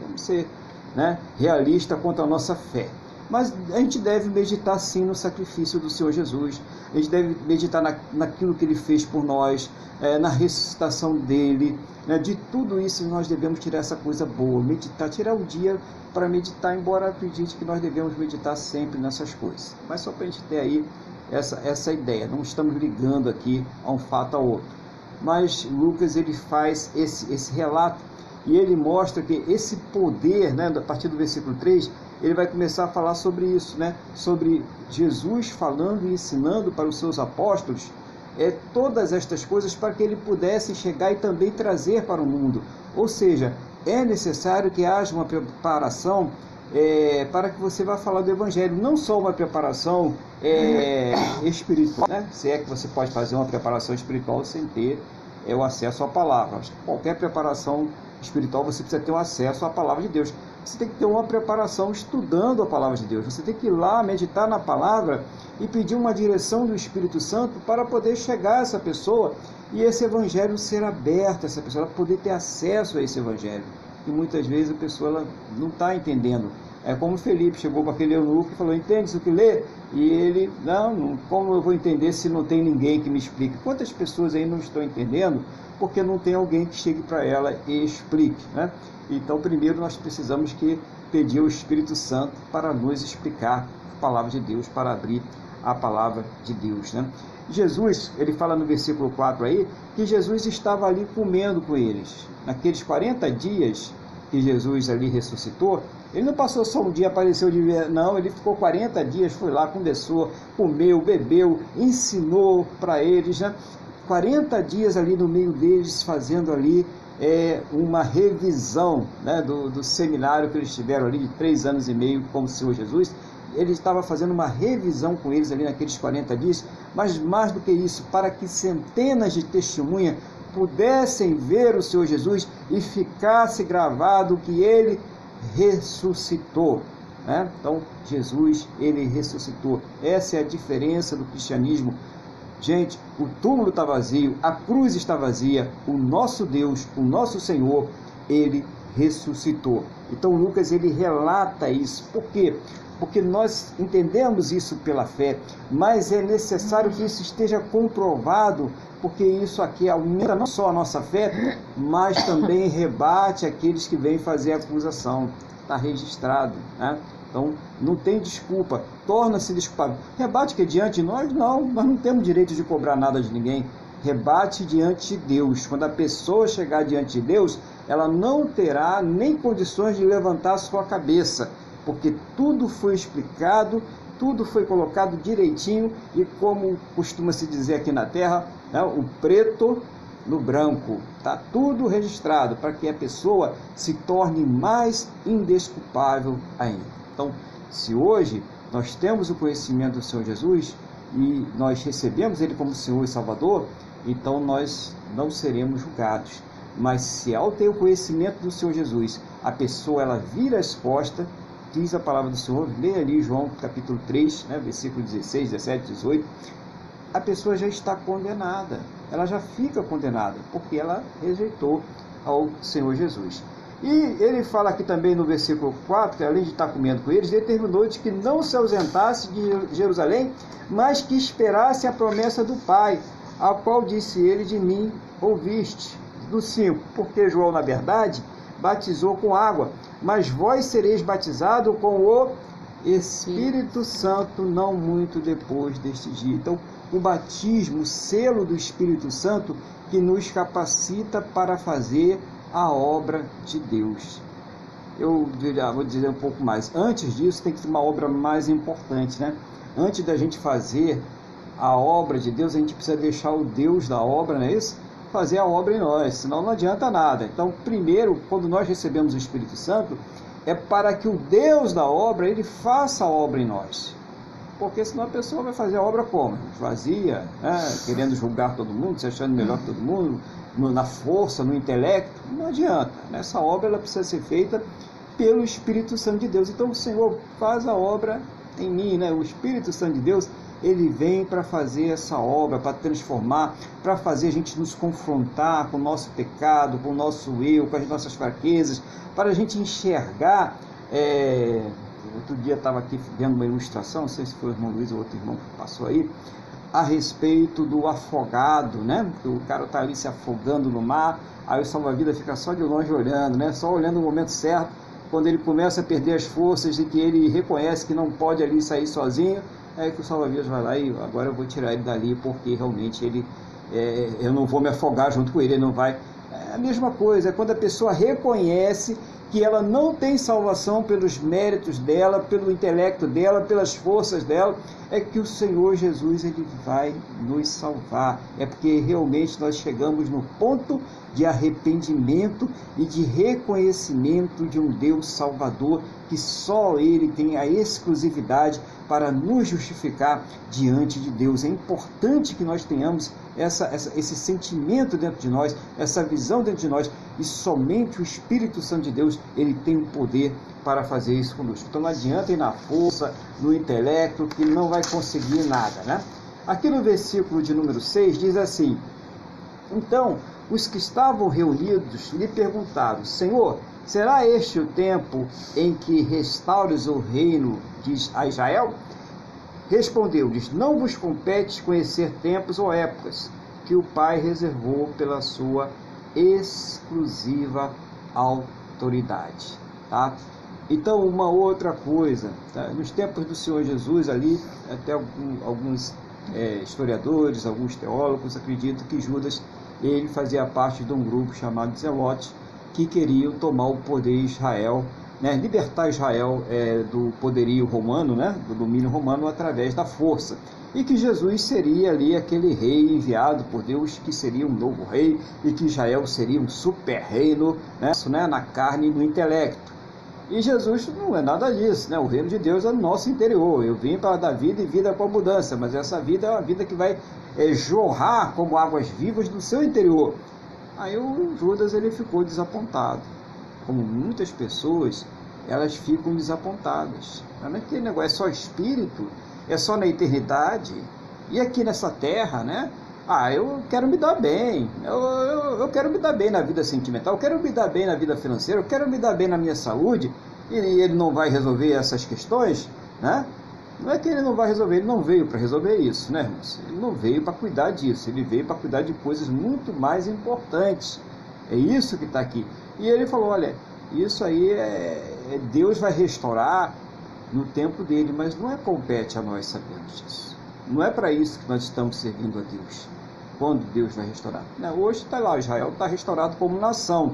Vamos ser né? realista quanto à nossa fé. Mas a gente deve meditar sim no sacrifício do Senhor Jesus, a gente deve meditar na, naquilo que ele fez por nós, é, na ressuscitação dele, né? de tudo isso nós devemos tirar essa coisa boa, meditar, tirar o dia para meditar, embora acredite que nós devemos meditar sempre nessas coisas. Mas só para a gente ter aí essa, essa ideia, não estamos ligando aqui a um fato ao outro mas Lucas ele faz esse, esse relato e ele mostra que esse poder, né, a partir do versículo 3, ele vai começar a falar sobre isso, né, sobre Jesus falando e ensinando para os seus apóstolos é, todas estas coisas para que ele pudesse chegar e também trazer para o mundo. Ou seja, é necessário que haja uma preparação é, para que você vá falar do Evangelho, não só uma preparação é, espiritual, né? se é que você pode fazer uma preparação espiritual sem ter é, o acesso à palavra. Qualquer preparação espiritual você precisa ter o acesso à palavra de Deus. Você tem que ter uma preparação estudando a palavra de Deus. Você tem que ir lá meditar na palavra e pedir uma direção do Espírito Santo para poder chegar a essa pessoa e esse evangelho ser aberto essa pessoa, poder ter acesso a esse evangelho e muitas vezes a pessoa não está entendendo. É como Felipe chegou para aquele eunuco e falou: Entende isso que lê? E ele, não, não, como eu vou entender se não tem ninguém que me explique? Quantas pessoas aí não estão entendendo porque não tem alguém que chegue para ela e explique? Né? Então, primeiro nós precisamos que pedir o Espírito Santo para nos explicar a palavra de Deus, para abrir a palavra de Deus. Né? Jesus, ele fala no versículo 4 aí, que Jesus estava ali comendo com eles. Naqueles 40 dias que Jesus ali ressuscitou, ele não passou só um dia, apareceu de não, ele ficou 40 dias, foi lá, conversou, comeu, bebeu, ensinou para eles, né? 40 dias ali no meio deles, fazendo ali é, uma revisão né, do, do seminário que eles tiveram ali de três anos e meio com o Senhor Jesus ele estava fazendo uma revisão com eles ali naqueles 40 dias, mas mais do que isso, para que centenas de testemunhas pudessem ver o Senhor Jesus e ficasse gravado que ele ressuscitou. Né? Então, Jesus, ele ressuscitou. Essa é a diferença do cristianismo. Gente, o túmulo está vazio, a cruz está vazia, o nosso Deus, o nosso Senhor, ele ressuscitou. Então Lucas ele relata isso. Por quê? Porque nós entendemos isso pela fé, mas é necessário que isso esteja comprovado, porque isso aqui aumenta não só a nossa fé, mas também rebate aqueles que vêm fazer acusação. Está registrado. Né? Então, não tem desculpa, torna-se desculpável. Rebate que diante de nós? Não, nós não temos direito de cobrar nada de ninguém. Rebate diante de Deus. Quando a pessoa chegar diante de Deus, ela não terá nem condições de levantar sua cabeça, porque tudo foi explicado, tudo foi colocado direitinho e, como costuma se dizer aqui na Terra, né, o preto no branco. Está tudo registrado para que a pessoa se torne mais indesculpável ainda. Então, se hoje nós temos o conhecimento do Senhor Jesus e nós recebemos Ele como Senhor e Salvador, então nós não seremos julgados. Mas se ao ter o conhecimento do Senhor Jesus, a pessoa ela vira as costas, diz a palavra do Senhor, lê ali João capítulo 3, né, versículo 16, 17, 18, a pessoa já está condenada. Ela já fica condenada, porque ela rejeitou ao Senhor Jesus. E ele fala aqui também no versículo 4, que além de estar comendo com eles, determinou de que não se ausentasse de Jerusalém, mas que esperasse a promessa do Pai, a qual disse ele de mim, ouviste. Do 5, porque João, na verdade, batizou com água, mas vós sereis batizado com o Espírito Santo não muito depois deste dia. Então, o batismo, o selo do Espírito Santo que nos capacita para fazer a obra de Deus. Eu vou dizer um pouco mais. Antes disso, tem que ser uma obra mais importante, né? Antes da gente fazer a obra de Deus, a gente precisa deixar o Deus da obra, não é isso? Fazer a obra em nós, senão não adianta nada. Então, primeiro, quando nós recebemos o Espírito Santo, é para que o Deus da obra, ele faça a obra em nós. Porque senão a pessoa vai fazer a obra como? Vazia, né? querendo julgar todo mundo, se achando melhor que todo mundo, na força, no intelecto, não adianta. Essa obra ela precisa ser feita pelo Espírito Santo de Deus. Então o Senhor faz a obra em mim, né? O Espírito Santo de Deus, ele vem para fazer essa obra, para transformar, para fazer a gente nos confrontar com o nosso pecado, com o nosso eu, com as nossas fraquezas, para a gente enxergar. É... Outro dia estava aqui vendo uma ilustração, não sei se foi o irmão Luiz ou outro irmão que passou aí, a respeito do afogado, né? O cara está ali se afogando no mar, aí o salva-vida fica só de longe olhando, né? Só olhando o momento certo, quando ele começa a perder as forças e que ele reconhece que não pode ali sair sozinho, é que o salva-vidas vai lá e agora eu vou tirar ele dali porque realmente ele é, eu não vou me afogar junto com ele, ele não vai. É a mesma coisa, é quando a pessoa reconhece que ela não tem salvação pelos méritos dela, pelo intelecto dela, pelas forças dela, é que o Senhor Jesus ele vai nos salvar. É porque realmente nós chegamos no ponto de arrependimento e de reconhecimento de um Deus Salvador que só Ele tem a exclusividade para nos justificar diante de Deus. É importante que nós tenhamos essa, essa, esse sentimento dentro de nós, essa visão dentro de nós, e somente o Espírito Santo de Deus ele tem o poder para fazer isso conosco. Então não adianta ir na força, no intelecto, que não vai conseguir nada. Né? Aqui no versículo de número 6 diz assim: Então os que estavam reunidos lhe perguntaram: Senhor, será este o tempo em que restaures o reino de Israel? Respondeu-lhes: Não vos compete conhecer tempos ou épocas que o Pai reservou pela sua exclusiva autoridade. Tá? Então, uma outra coisa, tá? nos tempos do Senhor Jesus, ali, até alguns é, historiadores, alguns teólogos acreditam que Judas ele fazia parte de um grupo chamado Zelote, que queriam tomar o poder em Israel, né, libertar Israel é, do poderio romano, né, do domínio romano através da força. E que Jesus seria ali aquele rei enviado por Deus, que seria um novo rei, e que Israel seria um super reino, né, né, na carne e no intelecto. E Jesus não é nada disso, né? O reino de Deus é no nosso interior. Eu vim para dar vida e vida com abundância, mas essa vida é uma vida que vai é, jorrar como águas vivas do seu interior. Aí o Judas ele ficou desapontado. Como muitas pessoas, elas ficam desapontadas. Não é que negócio é só espírito, é só na eternidade. E aqui nessa terra, né? Ah, eu quero me dar bem, eu, eu, eu, quero me dar bem na vida sentimental, eu quero me dar bem na vida financeira, eu quero me dar bem na minha saúde, e ele não vai resolver essas questões, né? Não é que ele não vai resolver, ele não veio para resolver isso, né, irmãos? Ele não veio para cuidar disso, ele veio para cuidar de coisas muito mais importantes. É isso que está aqui. E ele falou: olha, isso aí é, é, Deus vai restaurar no tempo dele, mas não é compete a nós sabermos disso. Não é para isso que nós estamos servindo a Deus. Quando Deus vai restaurar? Hoje está lá, Israel está restaurado como nação,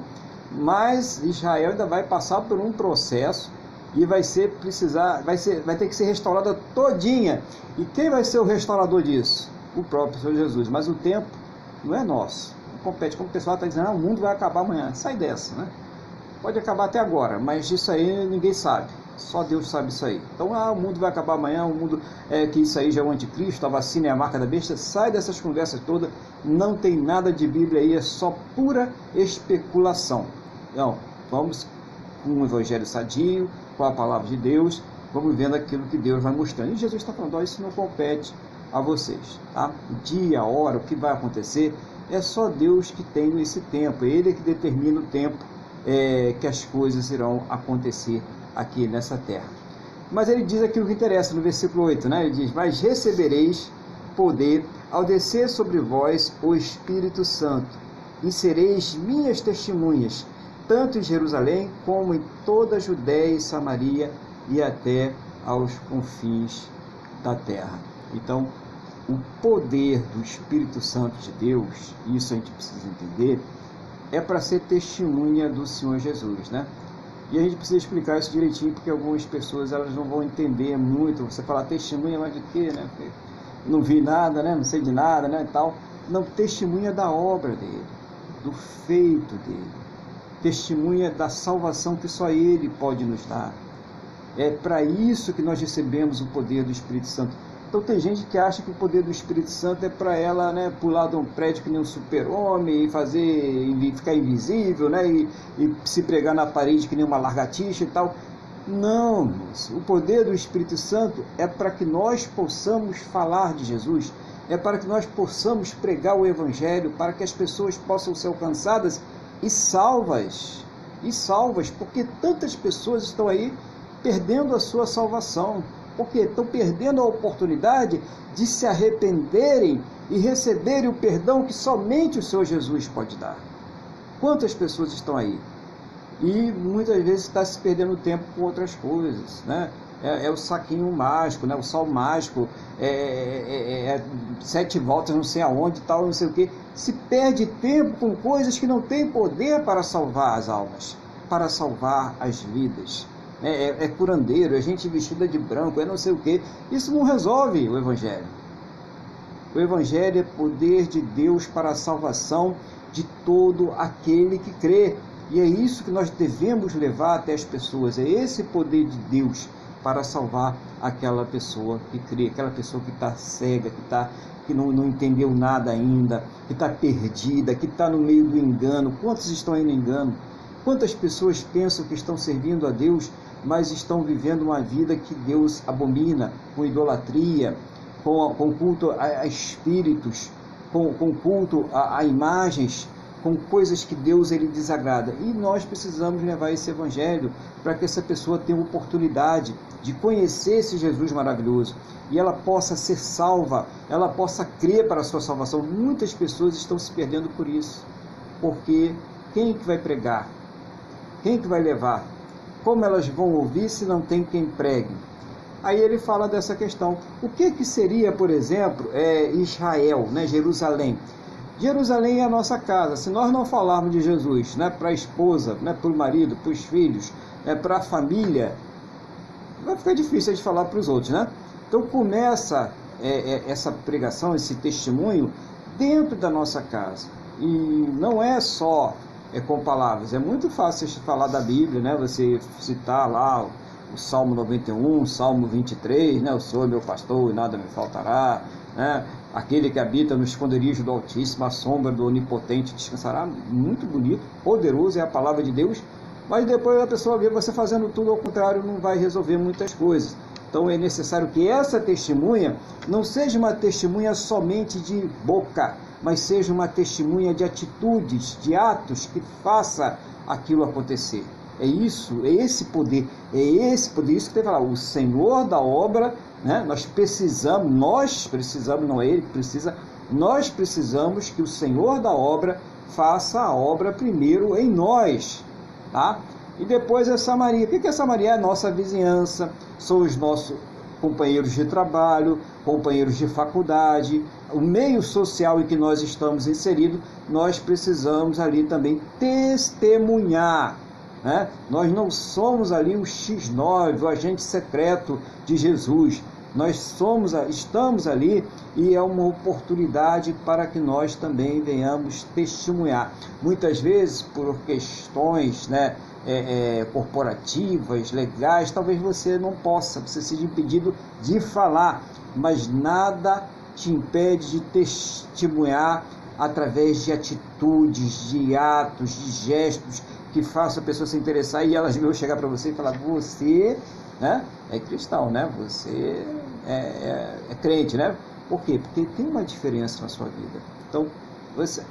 mas Israel ainda vai passar por um processo e vai ser precisar, vai ser, vai ter que ser restaurada todinha. E quem vai ser o restaurador disso? O próprio Senhor Jesus. Mas o tempo não é nosso. Compete como o pessoal está dizendo, ah, o mundo vai acabar amanhã. Sai dessa, né? Pode acabar até agora, mas isso aí ninguém sabe. Só Deus sabe isso aí. Então, ah, o mundo vai acabar amanhã, o mundo é que isso aí já é o anticristo, a vacina é a marca da besta. Sai dessas conversas todas. Não tem nada de Bíblia aí, é só pura especulação. Então, vamos com um evangelho sadio, com a palavra de Deus, vamos vendo aquilo que Deus vai mostrando. E Jesus está falando, oh, isso não compete a vocês. Tá? O dia, hora, o que vai acontecer, é só Deus que tem esse tempo. É Ele que determina o tempo é, que as coisas irão acontecer aqui nessa terra. Mas ele diz aquilo que interessa no versículo 8, né? Ele diz: Mas recebereis poder ao descer sobre vós o Espírito Santo, e sereis minhas testemunhas, tanto em Jerusalém como em toda a Judéia e Samaria e até aos confins da terra. Então, o poder do Espírito Santo de Deus, isso a gente precisa entender, é para ser testemunha do Senhor Jesus, né? E a gente precisa explicar isso direitinho, porque algumas pessoas elas não vão entender muito. Você falar testemunha, mas de quê, né? Porque não vi nada, né? Não sei de nada, né? E tal. Não, testemunha da obra dele, do feito dele. Testemunha da salvação que só ele pode nos dar. É para isso que nós recebemos o poder do Espírito Santo então tem gente que acha que o poder do Espírito Santo é para ela né, pular de um prédio que nem um super-homem e fazer ficar invisível, né, e, e, se pregar na parede que nem uma largatixa e tal. Não, o poder do Espírito Santo é para que nós possamos falar de Jesus, é para que nós possamos pregar o Evangelho, para que as pessoas possam ser alcançadas e salvas. E salvas, porque tantas pessoas estão aí perdendo a sua salvação porque estão perdendo a oportunidade de se arrependerem e receberem o perdão que somente o Senhor Jesus pode dar. Quantas pessoas estão aí? E muitas vezes está se perdendo tempo com outras coisas, né? É, é, o saquinho mágico, né? o sal mágico, é, é, é, é sete voltas não sei aonde, tal, não sei o que. Se perde tempo com coisas que não têm poder para salvar as almas, para salvar as vidas é, é, é curandeiro, é gente vestida de branco, é não sei o que. Isso não resolve o Evangelho. O Evangelho é poder de Deus para a salvação de todo aquele que crê. E é isso que nós devemos levar até as pessoas. É esse poder de Deus para salvar aquela pessoa que crê, aquela pessoa que está cega, que, tá, que não, não entendeu nada ainda, que está perdida, que está no meio do engano. Quantos estão aí no engano? Quantas pessoas pensam que estão servindo a Deus mas estão vivendo uma vida que Deus abomina, com idolatria, com, com culto a, a espíritos, com, com culto a, a, imagens, com coisas que Deus ele desagrada. E nós precisamos levar esse evangelho para que essa pessoa tenha oportunidade de conhecer esse Jesus maravilhoso e ela possa ser salva, ela possa crer para a sua salvação. Muitas pessoas estão se perdendo por isso, porque quem que vai pregar? Quem que vai levar? Como elas vão ouvir se não tem quem pregue? Aí ele fala dessa questão. O que, que seria, por exemplo, é Israel, né, Jerusalém? Jerusalém é a nossa casa. Se nós não falarmos de Jesus né, para a esposa, né, para o marido, para os filhos, né, para a família, vai ficar difícil de falar para os outros. Né? Então começa é, é, essa pregação, esse testemunho dentro da nossa casa. E não é só é com palavras. É muito fácil falar da Bíblia, né? Você citar lá o Salmo 91, o Salmo 23, né? O Senhor é meu pastor e nada me faltará, né? Aquele que habita no esconderijo do Altíssimo, a sombra do Onipotente descansará. Muito bonito, poderoso é a palavra de Deus, mas depois a pessoa vê você fazendo tudo ao contrário, não vai resolver muitas coisas. Então é necessário que essa testemunha não seja uma testemunha somente de boca, mas seja uma testemunha de atitudes, de atos que faça aquilo acontecer. É isso, é esse poder, é esse poder, isso que tem que falar, o Senhor da obra, né? Nós precisamos, nós precisamos, não é ele que precisa, nós precisamos que o Senhor da obra faça a obra primeiro em nós, tá? E depois é Samaria. O que é Samaria? É a nossa vizinhança, são os nossos companheiros de trabalho, companheiros de faculdade, o meio social em que nós estamos inseridos, nós precisamos ali também testemunhar. Né? Nós não somos ali o X9, o agente secreto de Jesus. Nós somos, estamos ali e é uma oportunidade para que nós também venhamos testemunhar. Muitas vezes, por questões né, é, é, corporativas, legais, talvez você não possa, você seja impedido de falar, mas nada te impede de testemunhar através de atitudes, de atos, de gestos que façam a pessoa se interessar e elas vão chegar para você e falar: você né, é cristão, né? Você é, é, é, crente, né? Por quê? Porque tem uma diferença na sua vida. Então,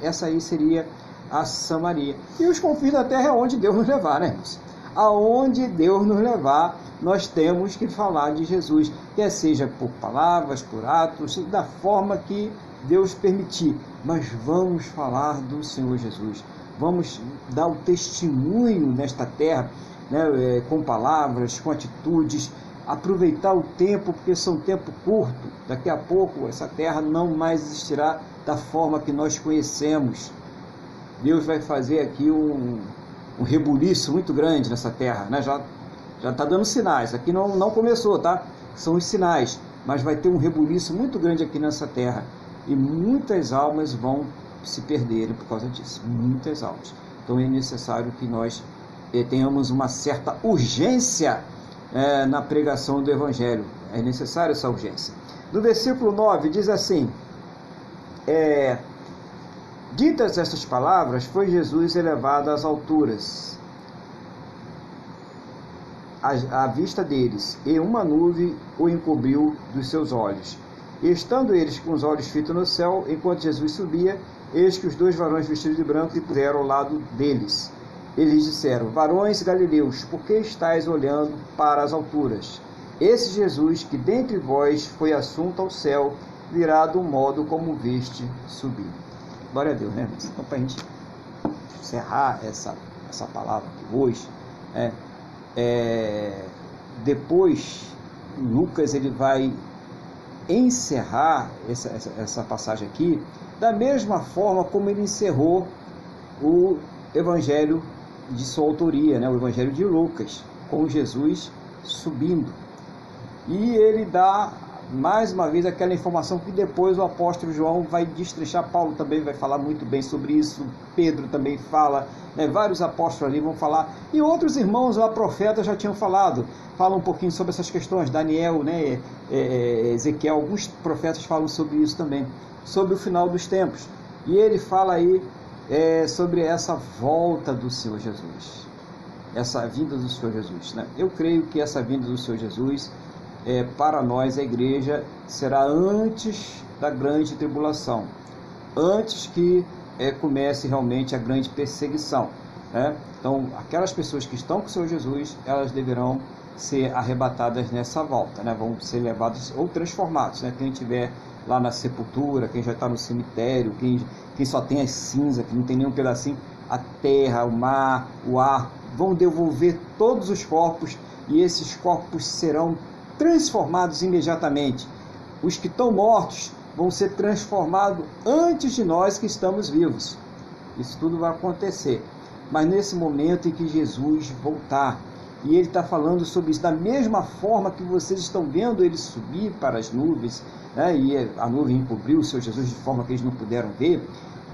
essa aí seria a Samaria. E os confins da terra é onde Deus nos levar, né, irmãos? Aonde Deus nos levar, nós temos que falar de Jesus, quer seja por palavras, por atos, da forma que Deus permitir. Mas vamos falar do Senhor Jesus. Vamos dar o testemunho nesta terra, né, é, com palavras, com atitudes, aproveitar o tempo, porque são tempo curto. Daqui a pouco essa terra não mais existirá da forma que nós conhecemos. Deus vai fazer aqui um, um rebuliço muito grande nessa terra, né? Já já está dando sinais. Aqui não, não começou, tá? São os sinais, mas vai ter um rebuliço muito grande aqui nessa terra e muitas almas vão se perderem por causa disso, muitas almas. Então é necessário que nós eh, tenhamos uma certa urgência eh, na pregação do Evangelho. É necessário essa urgência. No versículo 9 diz assim: é, Ditas estas palavras, foi Jesus elevado às alturas, à, vista deles, e uma nuvem o encobriu dos seus olhos. E estando eles com os olhos fitos no céu, enquanto Jesus subia, eis que os dois varões vestidos de branco lhe puseram ao lado deles. Eles disseram: Varões galileus, por que estáis olhando para as alturas? Esse Jesus, que dentre vós foi assunto ao céu, virá do modo como viste subir. Glória a Deus, né? Então, para a gente encerrar essa, essa palavra aqui hoje, é, é, depois Lucas ele vai encerrar essa, essa, essa passagem aqui da mesma forma como ele encerrou o Evangelho de sua autoria, né? o Evangelho de Lucas, com Jesus subindo. E ele dá mais uma vez aquela informação que depois o apóstolo João vai destrechar, Paulo também vai falar muito bem sobre isso, Pedro também fala, né? vários apóstolos ali vão falar, e outros irmãos lá, profetas, já tinham falado, falam um pouquinho sobre essas questões, Daniel, né? É, é, é, Ezequiel, alguns profetas falam sobre isso também, sobre o final dos tempos, e ele fala aí é, sobre essa volta do Senhor Jesus, essa vinda do Senhor Jesus. Né? Eu creio que essa vinda do Senhor Jesus é, para nós, a igreja, será antes da grande tribulação, antes que é, comece realmente a grande perseguição. Né? Então, aquelas pessoas que estão com o Senhor Jesus, elas deverão ser arrebatadas nessa volta, né? vão ser levadas ou transformados. Né? Quem estiver lá na sepultura, quem já está no cemitério, quem, quem só tem as cinzas, que não tem nenhum pedacinho, a terra, o mar, o ar, vão devolver todos os corpos e esses corpos serão transformados imediatamente. Os que estão mortos vão ser transformados antes de nós que estamos vivos. Isso tudo vai acontecer. Mas nesse momento em que Jesus voltar, e ele está falando sobre isso, da mesma forma que vocês estão vendo ele subir para as nuvens, né, e a nuvem encobriu o seu Jesus de forma que eles não puderam ver,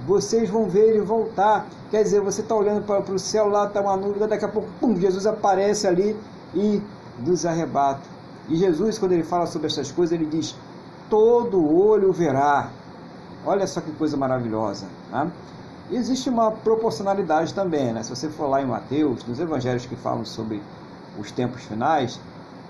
vocês vão ver ele voltar. Quer dizer, você está olhando para, o céu, lá está uma nuvem, daqui a pouco, pum, Jesus aparece ali e nos arrebata. E Jesus, quando ele fala sobre essas coisas, ele diz: todo olho verá, Olha só que coisa maravilhosa. Né? Existe uma proporcionalidade também, né? Se você for lá em Mateus, nos evangelhos que falam sobre os tempos finais,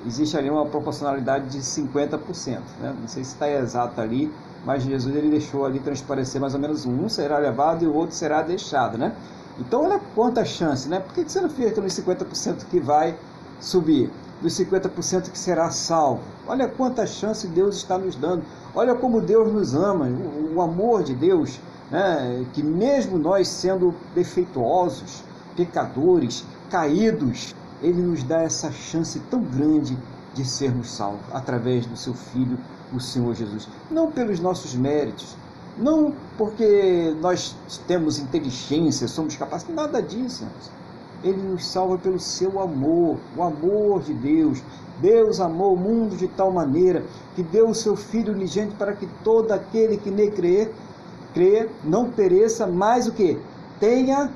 existe ali uma proporcionalidade de 50%. Né? Não sei se está exato ali, mas Jesus ele deixou ali transparecer mais ou menos um, um será levado e o outro será deixado, né? Então olha quanta chance, né? Por que você não fica nos 50% que vai subir? Dos 50% que será salvo? Olha quanta chance Deus está nos dando. Olha como Deus nos ama, o, amor de Deus, né? que mesmo nós sendo defeituosos, pecadores, caídos, Ele nos dá essa chance tão grande de sermos salvos através do seu Filho, o Senhor Jesus. Não pelos nossos méritos, não porque nós temos inteligência, somos capazes, nada disso. Ele nos salva pelo seu amor, o amor de Deus. Deus amou o mundo de tal maneira que deu o seu Filho unigente para que todo aquele que nele crê, crê não pereça, mas o que? Tenha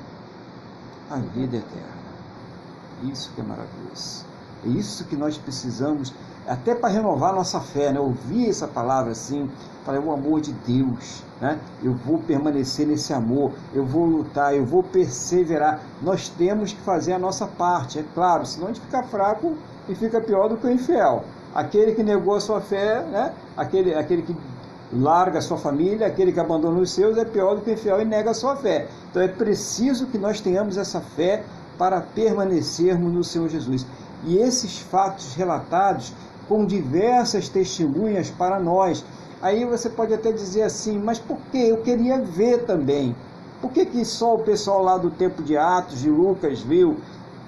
a vida eterna. Isso que é maravilhoso. É isso que nós precisamos, até para renovar nossa fé, né? ouvir essa palavra assim, falar o amor de Deus, né? eu vou permanecer nesse amor, eu vou lutar, eu vou perseverar. Nós temos que fazer a nossa parte, é claro, senão a gente fica fraco e fica pior do que o infiel. Aquele que negou a sua fé, né? aquele, aquele que larga a sua família, aquele que abandona os seus é pior do que o infiel e nega a sua fé. Então é preciso que nós tenhamos essa fé para permanecermos no Senhor Jesus. E esses fatos relatados com diversas testemunhas para nós. Aí você pode até dizer assim, mas por que? Eu queria ver também. Por que, que só o pessoal lá do tempo de Atos, de Lucas, viu?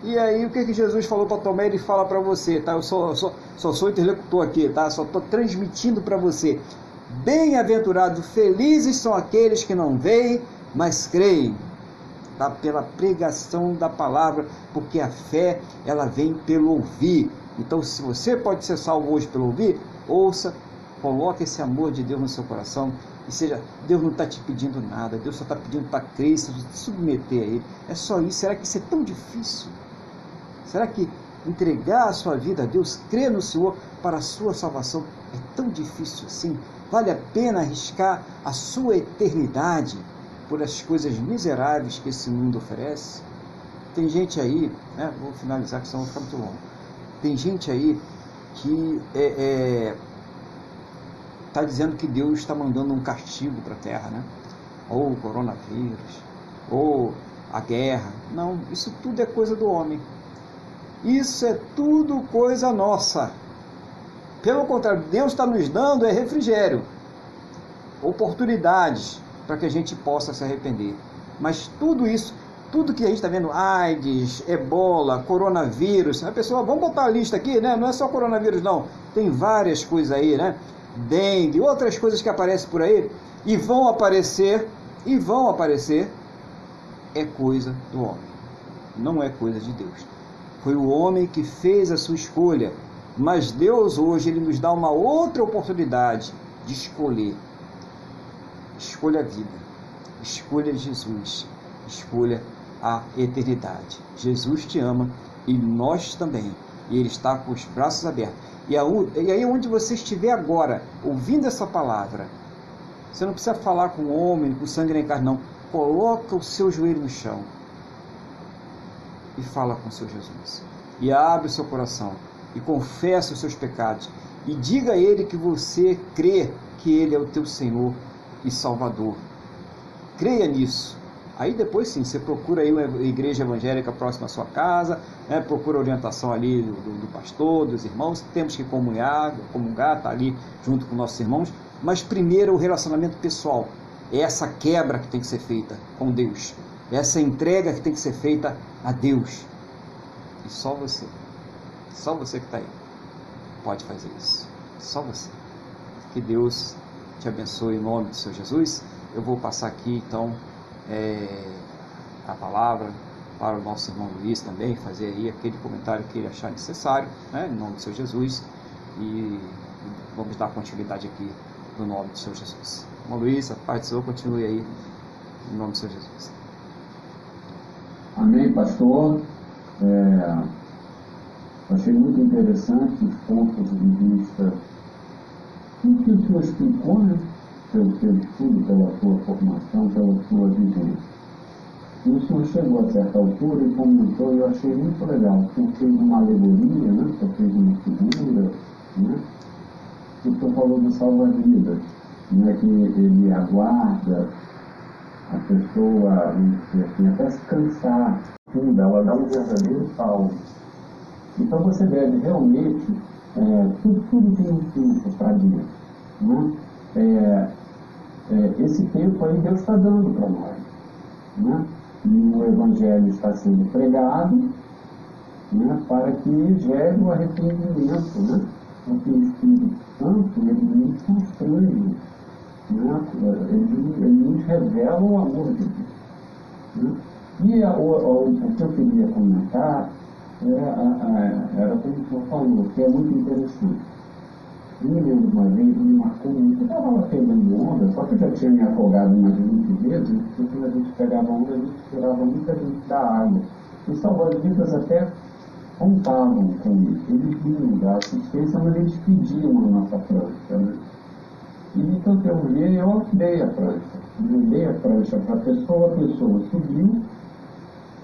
E aí o que, que Jesus falou para Tomé? Ele fala para você, tá? Eu só, só, só sou interlocutor aqui, tá? Só estou transmitindo para você. Bem-aventurados, felizes são aqueles que não veem, mas creem tá? pela pregação da palavra, porque a fé ela vem pelo ouvir. Então, se você pode ser salvo hoje pelo ouvir, ouça, coloque esse amor de Deus no seu coração e seja, Deus não está te pedindo nada, Deus só está pedindo para crer, se submeter a Ele. É só isso. Será que isso é tão difícil? Será que entregar a sua vida a Deus, crer no Senhor para a sua salvação é tão difícil assim? Vale a pena arriscar a sua eternidade? por as coisas miseráveis que esse mundo oferece. Tem gente aí, né, vou finalizar que senão vai ficar muito longo. Tem gente aí que está é, é, tá dizendo que Deus está mandando um castigo para a Terra, né? Ou o coronavírus, ou a guerra. Não, isso tudo é coisa do homem. Isso é tudo coisa nossa. Pelo contrário, Deus está nos dando é refrigério, oportunidades, para que a gente possa se arrepender. Mas tudo isso, tudo que a gente está vendo, AIDS, ebola, coronavírus, a pessoa, vamos botar a lista aqui, né? Não é só coronavírus, não. Tem várias coisas aí, né? Dengue, outras coisas que aparecem por aí e vão aparecer, e vão aparecer, é coisa do homem, não é coisa de Deus. Foi o homem que fez a sua escolha, mas Deus hoje ele nos dá uma outra oportunidade de escolher Escolha a vida, escolha Jesus, escolha a eternidade. Jesus te ama e nós também. E Ele está com os braços abertos. E aí, onde você estiver agora, ouvindo essa palavra, você não precisa falar com o homem, com sangue nem carne, não. Coloca o seu joelho no chão e fala com o seu Jesus. E abre o seu coração e confessa os seus pecados. E diga a Ele que você crê que Ele é o teu Senhor e Salvador. Creia nisso. Aí depois sim, você procura aí uma igreja evangélica próxima à sua casa, né? procura orientação ali do, do, pastor, dos irmãos, temos que comungar, comungar, tá ali junto com nossos irmãos, mas primeiro o relacionamento pessoal. É essa quebra que tem que ser feita com Deus. É essa entrega que tem que ser feita a Deus. E só você, só você que está aí, pode fazer isso. Só você. Que Deus te abençoe em nome do Senhor Jesus. Eu vou passar aqui então é, a palavra para o nosso irmão Luiz também, fazer aí aquele comentário que ele achar necessário, né, em nome do Senhor Jesus. E vamos dar continuidade aqui no nome do Senhor Jesus. Irmão Luiz, a paz do Senhor continue aí, em nome do Senhor Jesus. Amém, pastor. É, achei muito interessante os pontos de vista tudo que o senhor explicou, né? Pelo seu estudo, pela sua formação, pela sua vivência. O senhor chegou a certa altura e comentou, e eu achei muito legal, o senhor fez uma alegoria, né? senhor fez uma figura, né? o senhor falou do salva-vidas, né? que ele aguarda a pessoa, assim, até se cansar, tudo, ela dá um verdadeiro salvo. Então você deve realmente, é, tudo, tudo tem um tempo para. Né? É, é, esse tempo aí Deus está dando para nós. Né? E o Evangelho está sendo pregado né, para que gere o arrependimento. Né? Porque o Espírito Santo ele nos constrange, né? ele, ele nos revela o amor de Deus. Né? E a, o, o, que eu queria comentar era, a, a, era o senhor falou, que é muito interessante. Eu me lembro uma vez, me marcou muito. Eu estava pegando onda, só que eu já tinha me afogado umas 20 vezes, porque quando a gente pegava onda, a gente tirava muita gente da água. Os salva-vidas até contavam com isso. Eles vinham da assistência, mas eles pediam a nossa prancha. Né? E então eu vi, eu dei a prancha. Eu dei a prancha para a pessoa, a pessoa subiu,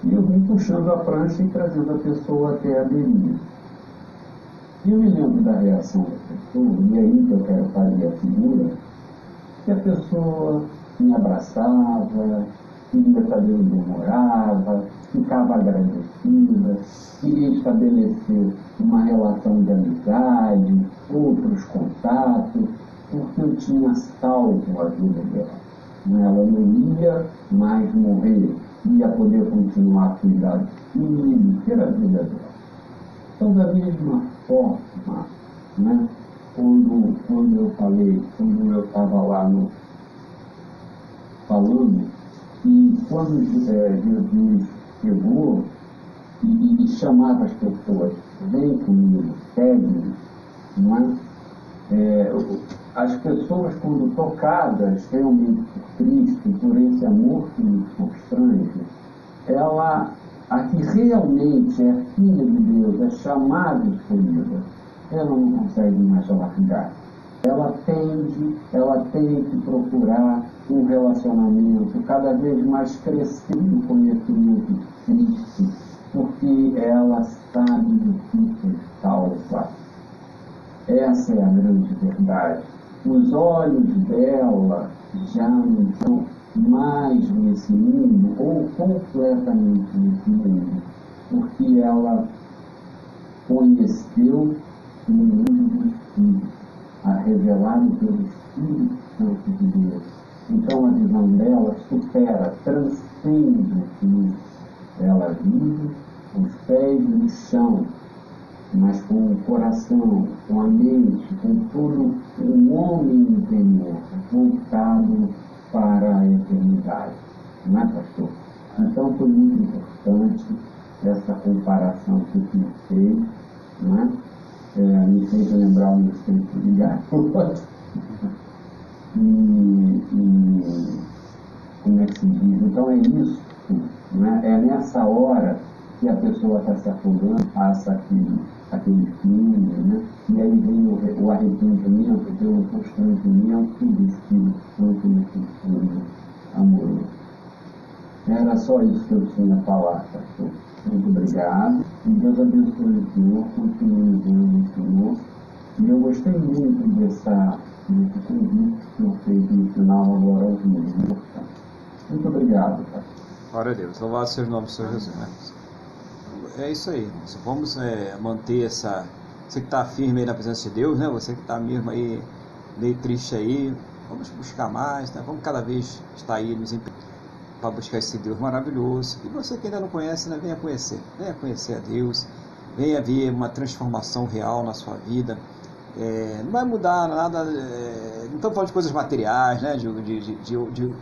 e eu vim puxando a prancha e trazendo a pessoa até a belinha. E eu me lembro da reação da pessoa, e aí que eu quero fazer a figura, que a pessoa me abraçava, queria saber onde eu morava, ficava agradecida, queria estabelecer uma relação de amizade, outros contatos, porque eu tinha salvo a vida dela. Ela não ia mais morrer, ia poder continuar a cuidar de mim, ter a vida dela. Então, da mesma forma, né, quando, quando eu falei, quando eu estava lá no, falando, e quando é, Jesus chegou e, e, chamava as pessoas, vem comigo, segue-me, é? é? as pessoas, quando tocadas realmente por Cristo, por esse amor que nos constrange, ela, que realmente é filha de Deus, é chamada e escolhida, ela não consegue mais largar. Ela tende, ela tem que procurar um relacionamento cada vez mais no conhecimento de Cristo, porque ela sabe do que se salva. Essa é a grande verdade os olhos dela já não estão mais nesse mundo ou completamente nesse mundo, porque ela conheceu o mundo do Espírito, a revelado pelo Espírito Santo de Deus. Então a visão dela supera, transcende esse mundo. Ela vive os pés no chão, mas com o coração, com a mente, com todo o homem interior voltado para a eternidade. Não é, pastor? Então foi muito importante essa comparação que senhor fez, não é? é me fez lembrar o meu tempo de garoto. *laughs* e, e como é que se diz? Então é isso, não é? nessa hora que a pessoa está se afogando, passa aquele aquele filme, né? E aí vem o, o arrependimento pelo constrangimento do Espírito Santo nesse filme amoroso. Era só isso que eu tinha a falar, pastor. Muito obrigado. E Deus abençoe o Senhor, continue vendo o Senhor. E eu gostei muito dessa, desse convite que eu fiz no final agora aos meus. Muito obrigado, pastor. Glória a Deus. Louvado seja o nome do Senhor Jesus. Né? É isso aí. Vamos é, manter essa. Você que está firme aí na presença de Deus, né? Você que está mesmo aí meio triste aí, vamos buscar mais, né? Vamos cada vez estar aí nos para buscar esse Deus maravilhoso. E você que ainda não conhece, né? Venha conhecer, venha conhecer a Deus, venha ver uma transformação real na sua vida. É, não vai mudar nada, é, não estamos falando de coisas materiais, né? de, de, de, de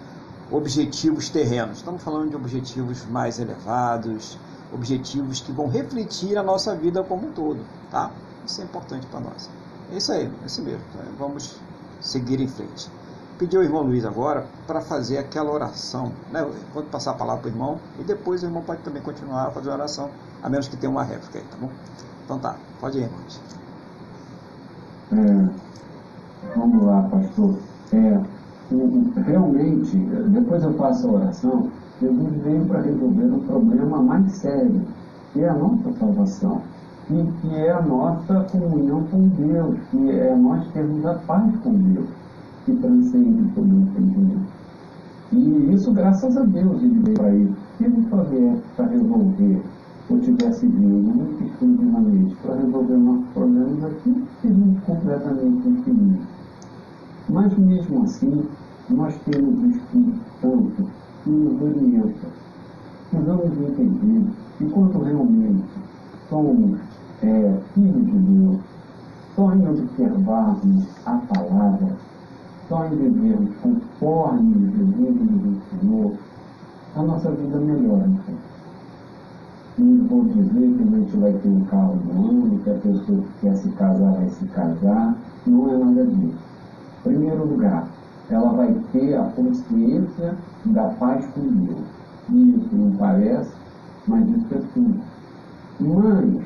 objetivos terrenos, estamos falando de objetivos mais elevados, objetivos que vão refletir a nossa vida como um todo, tá? Isso é importante para nós. É isso aí, é isso mesmo. Tá? Vamos seguir em frente. Pedi ao irmão Luiz agora para fazer aquela oração, né? Vou passar a palavra para o irmão e depois o irmão pode também continuar a fazer a oração, a menos que tenha uma réplica aí, tá bom? Então tá, pode ir, irmãos. É, vamos lá, pastor. É, realmente, depois eu faço a oração, Jesus veio para resolver um problema mais sério, que é a nossa salvação, e que é a nossa comunhão com Deus, que é nós termos a paz com Deus, que transcende todo o entendimento. E isso, graças a Deus, ele veio para isso. Se ele só para resolver, ou tivesse vindo muito exclusivamente para resolver nossos problemas aqui, seríamos completamente infinitos. Mas mesmo assim, nós temos o Espírito Santo que nos orienta. Precisamos entender que quando realmente somos é, filhos de Deus, só em observarmos a palavra, só em vivermos conforme Jesus nos ensinou, a nossa vida melhora. Então. Não vou dizer que a gente vai ter um carro do ano, que a pessoa que quer se casar vai se casar, não é nada disso. Primeiro lugar, ela vai ter a consciência da paz com Deus. E isso não parece, mas isso é tudo. Mas,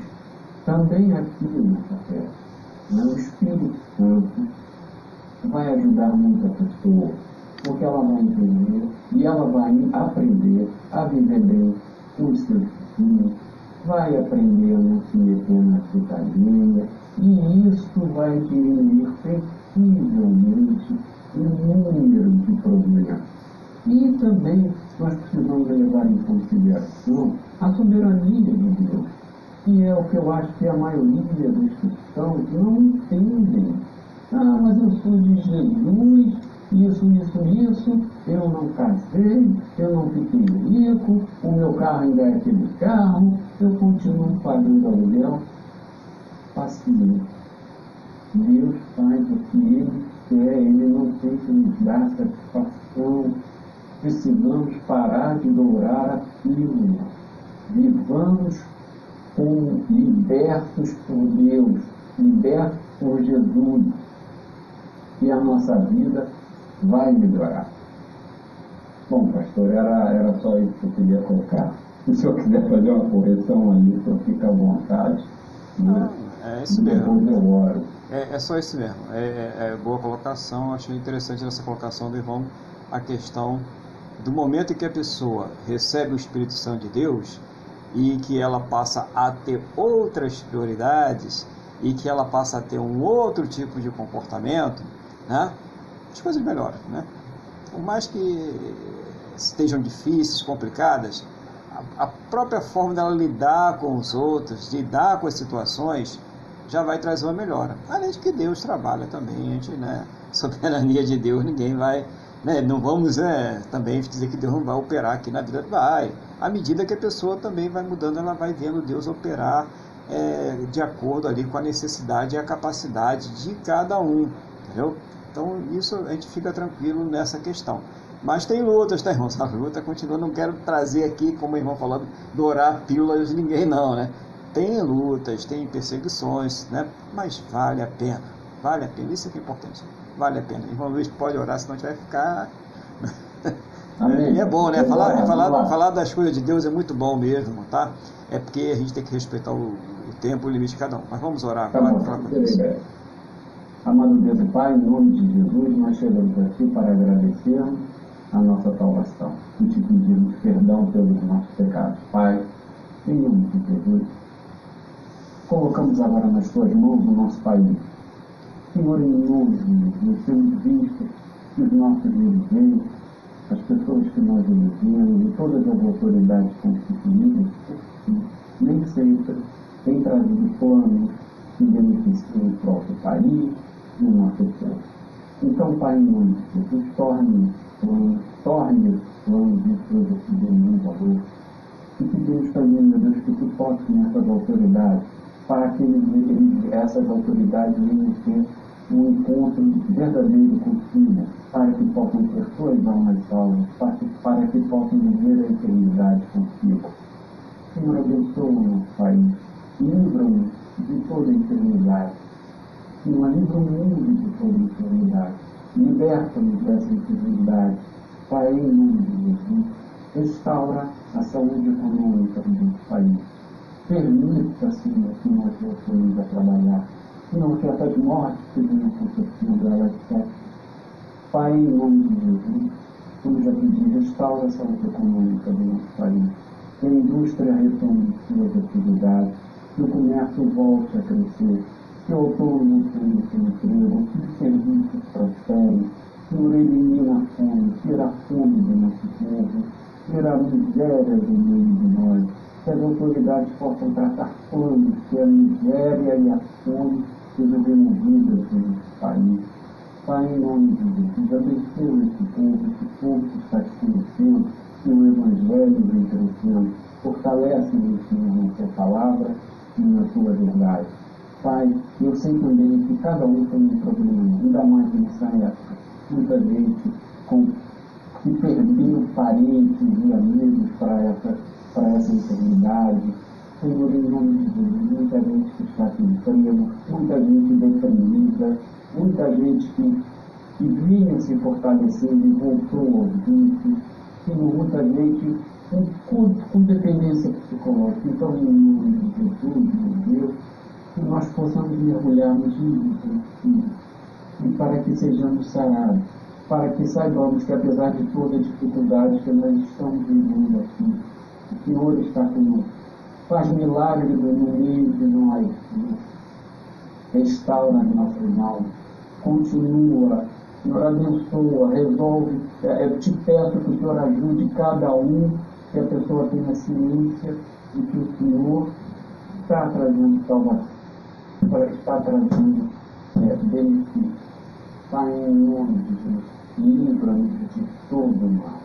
também aqui nessa festa, né, o Espírito Santo vai ajudar muito a pessoa, porque ela vai entender e ela vai aprender a viver bem com os seus filhos, vai aprender a não se meter na cidadania, e isso vai diminuir sensivelmente o número de problemas. E também nós precisamos levar em consideração a soberania de Deus, que é o que eu acho que a maioria dos cristãos não entendem. Ah, mas eu sou de Jesus, isso, isso, isso, eu não casei, eu não fiquei rico, o meu carro ainda é aquele carro, eu continuo pagando aluguel. Paciência. Deus faz o que Ele quer, Ele não tem que nos dar satisfação. Precisamos parar de dourar a pílula. Vivamos como libertos por Deus, libertos por Jesus. E a nossa vida vai melhorar. Bom, pastor, era, era só isso que eu queria colocar. *laughs* Se o senhor quiser fazer uma correção ali, o senhor fica à vontade. Né? é isso mesmo. É, é, só isso mesmo. É, é, é, boa colocação. Achei interessante essa colocação do irmão a questão do momento em que a pessoa recebe o Espírito Santo de Deus e que ela passa a ter outras prioridades e que ela passa a ter um outro tipo de comportamento, né? as coisas melhoram. Né? Por mais que estejam difíceis, complicadas, a própria forma dela lidar com os outros, lidar com as situações, já vai trazer uma melhora. Além de que Deus trabalha também, a gente, né? *laughs* Soberania de Deus, ninguém vai. Né? Não vamos é, também dizer que Deus não vai operar aqui na vida. Vai. À medida que a pessoa também vai mudando, ela vai vendo Deus operar é, de acordo ali com a necessidade e a capacidade de cada um. Entendeu? Então, isso a gente fica tranquilo nessa questão. Mas tem lutas, tá, irmãos? A luta continua. Não quero trazer aqui, como o irmão falou, dourar pílulas de ninguém, não, né? Tem lutas, tem perseguições, né? Mas vale a pena. Vale a pena. Isso é que é importante. Vale a pena. Irmão Luiz, pode orar, senão a gente vai ficar. *laughs* E é bom, né? Falar, falar, falar das coisas de Deus é muito bom mesmo, tá? É porque a gente tem que respeitar o, o tempo, o limite de cada um. Mas vamos orar tá agora. Falar com Deus. Amado Deus e Pai, em nome de Jesus, nós chegamos aqui para agradecermos a nossa salvação e te pedimos perdão pelos nossos pecados. Pai, em nome de Jesus, colocamos agora nas tuas mãos o nosso país. Senhor, Jesus, temos visto que os nossos dirigentes, as pessoas que nós elegemos e todas as autoridades constituídas, nem sempre têm trazido planos que beneficiem o próprio país, no nosso povo. Então, Pai, em nome de Jesus, torne planos, torne os planos de filosofia em valor. E pedimos também, meu Deus, que tu toques nessas autoridades, para que eles, essas autoridades venham ter um encontro verdadeiro contigo, para que possam ter suas almas salvas, para que, para que possam viver a eternidade contigo. Senhor, abençoa o nosso país, livra-nos de toda a eternidade Senhor, livra o mundo de toda enfermidade. Liberta-nos dessa enfermidade. Pai, em nome de Jesus, restaura a saúde econômica do nosso país. Permita, Senhor, que nós voltemos a trabalhar. Não que essas mortes que venham acontecendo, elas cessem. Pai, em nome de Jesus, como já pedi, restaura a saúde econômica do nosso país, que a indústria retome suas atividades, que o comércio volte a crescer, que o autônomo tenha seu emprego, que os serviços prosperem, Senhor, elimina a fome, tira a fome do nosso povo, tira a miséria do meio de nós, que as autoridades possam tratar planos, que a miséria e a fome sejam removidas nosso país. Pai, em nome de Jesus, abençoa esse povo, esse povo que está te conhecendo, que o Evangelho vem crescendo. Fortalece-nos, Senhor, na tua palavra e na tua verdade. Pai, eu sei também que cada um tem um problema, ainda mais nessa época. Muita gente com, que perdeu parentes e amigos para essa para essa enfermidade. Senhor, em nome de Jesus, muita gente que está sem emprego, muita gente deprimida, muita gente que, que vinha se fortalecendo e voltou ao vício. Senhor, muita gente com, com dependência psicológica. Então, em nome de Jesus, meu Deus, que nós possamos mergulharmos Jesus e para que sejamos sarados, para que saibamos que apesar de toda a dificuldade que nós estamos vivendo aqui, o Senhor está conosco. Faz milagres no meio de nós. Restaura as nossas almas. Continua. Senhor, abençoa, resolve. É, eu te peço que o Senhor ajude cada um, que a pessoa tenha ciência de que o Senhor está trazendo salvação, está trazendo é, benefício. Pai, em nome de Jesus, livra-nos de todo mal.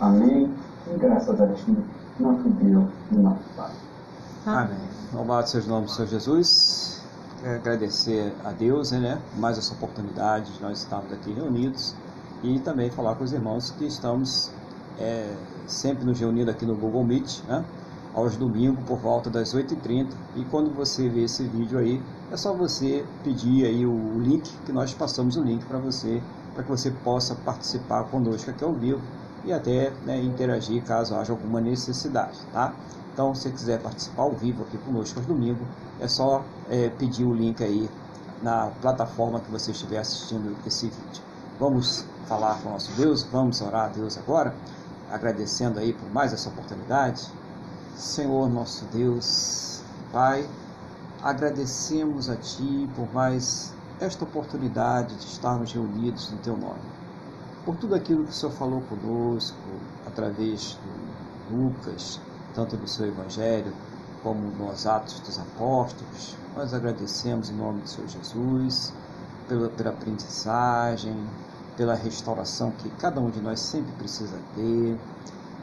Amém. E graças a Ti nosso Deus e nosso Pai. Amém. Louvado seja o nome do Senhor Jesus. Quero agradecer a Deus, né, mais essa oportunidade de nós estarmos aqui reunidos e também falar com os irmãos que estamos é, sempre nos reunindo aqui no Google Meet, né, aos domingos por volta das 8h30 e quando você vê esse vídeo aí, é só você pedir aí o link que nós passamos o link para você, para que você possa participar conosco aqui ao vivo e até né, interagir caso haja alguma necessidade, tá? Então, se quiser participar ao vivo aqui conosco aos domingos, é só é, pedir o link aí na plataforma que você estiver assistindo esse vídeo. Vamos falar com nosso Deus, vamos orar a Deus agora, agradecendo aí por mais essa oportunidade. Senhor nosso Deus, Pai, agradecemos a Ti por mais esta oportunidade de estarmos reunidos no Teu nome por tudo aquilo que o Senhor falou conosco através de Lucas, tanto do seu Evangelho como nos Atos dos Apóstolos. Nós agradecemos em nome do Senhor Jesus pela, pela aprendizagem, pela restauração que cada um de nós sempre precisa ter.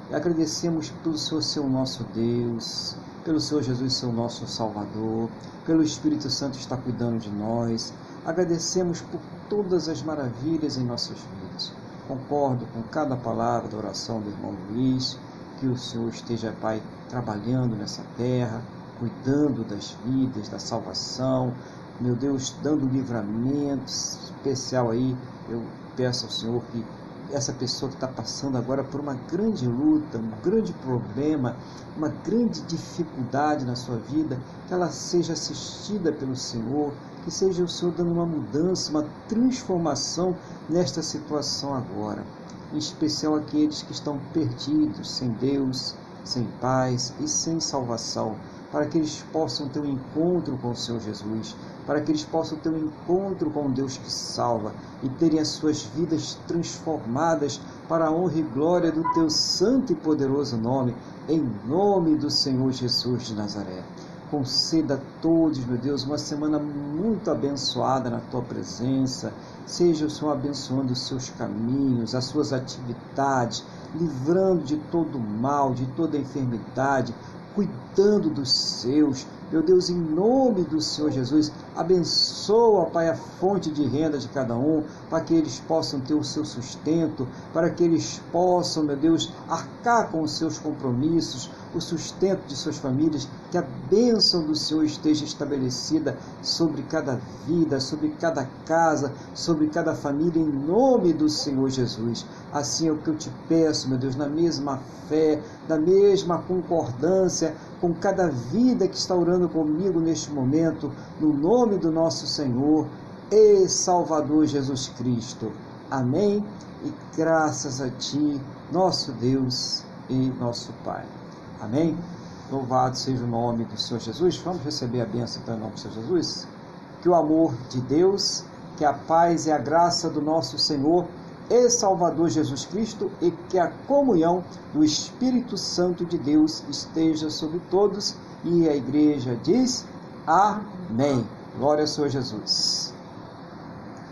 E agradecemos pelo Senhor ser o nosso Deus, pelo Senhor Jesus ser o nosso Salvador, pelo Espírito Santo estar cuidando de nós. Agradecemos por todas as maravilhas em nossas vidas. Concordo com cada palavra da oração do irmão Luiz, que o Senhor esteja, Pai, trabalhando nessa terra, cuidando das vidas, da salvação, meu Deus, dando livramento especial aí. Eu peço ao Senhor que essa pessoa que está passando agora por uma grande luta, um grande problema, uma grande dificuldade na sua vida, que ela seja assistida pelo Senhor, que seja o Senhor dando uma mudança, uma transformação nesta situação agora. Em especial aqueles que estão perdidos, sem Deus, sem paz e sem salvação, para que eles possam ter um encontro com o Senhor Jesus, para que eles possam ter um encontro com Deus que salva e terem as suas vidas transformadas para a honra e glória do teu santo e poderoso nome, em nome do Senhor Jesus de Nazaré. Conceda a todos, meu Deus, uma semana muito abençoada na tua presença. Seja o Senhor abençoando os seus caminhos, as suas atividades, livrando de todo mal, de toda enfermidade, cuidando dos seus. Meu Deus, em nome do Senhor Jesus, abençoa, Pai, a fonte de renda de cada um, para que eles possam ter o seu sustento, para que eles possam, meu Deus, arcar com os seus compromissos, o sustento de suas famílias, que a bênção do Senhor esteja estabelecida sobre cada vida, sobre cada casa, sobre cada família, em nome do Senhor Jesus. Assim é o que eu te peço, meu Deus, na mesma fé, na mesma concordância com cada vida que está orando comigo neste momento, no nome do nosso Senhor e Salvador Jesus Cristo. Amém. E graças a Ti, nosso Deus e nosso Pai. Amém. Louvado seja o nome do Senhor Jesus. Vamos receber a bênção então, em nome do Senhor Jesus. Que o amor de Deus, que a paz e a graça do nosso Senhor e Salvador Jesus Cristo e que a comunhão do Espírito Santo de Deus esteja sobre todos. E a igreja diz: Amém. Glória ao Senhor Jesus.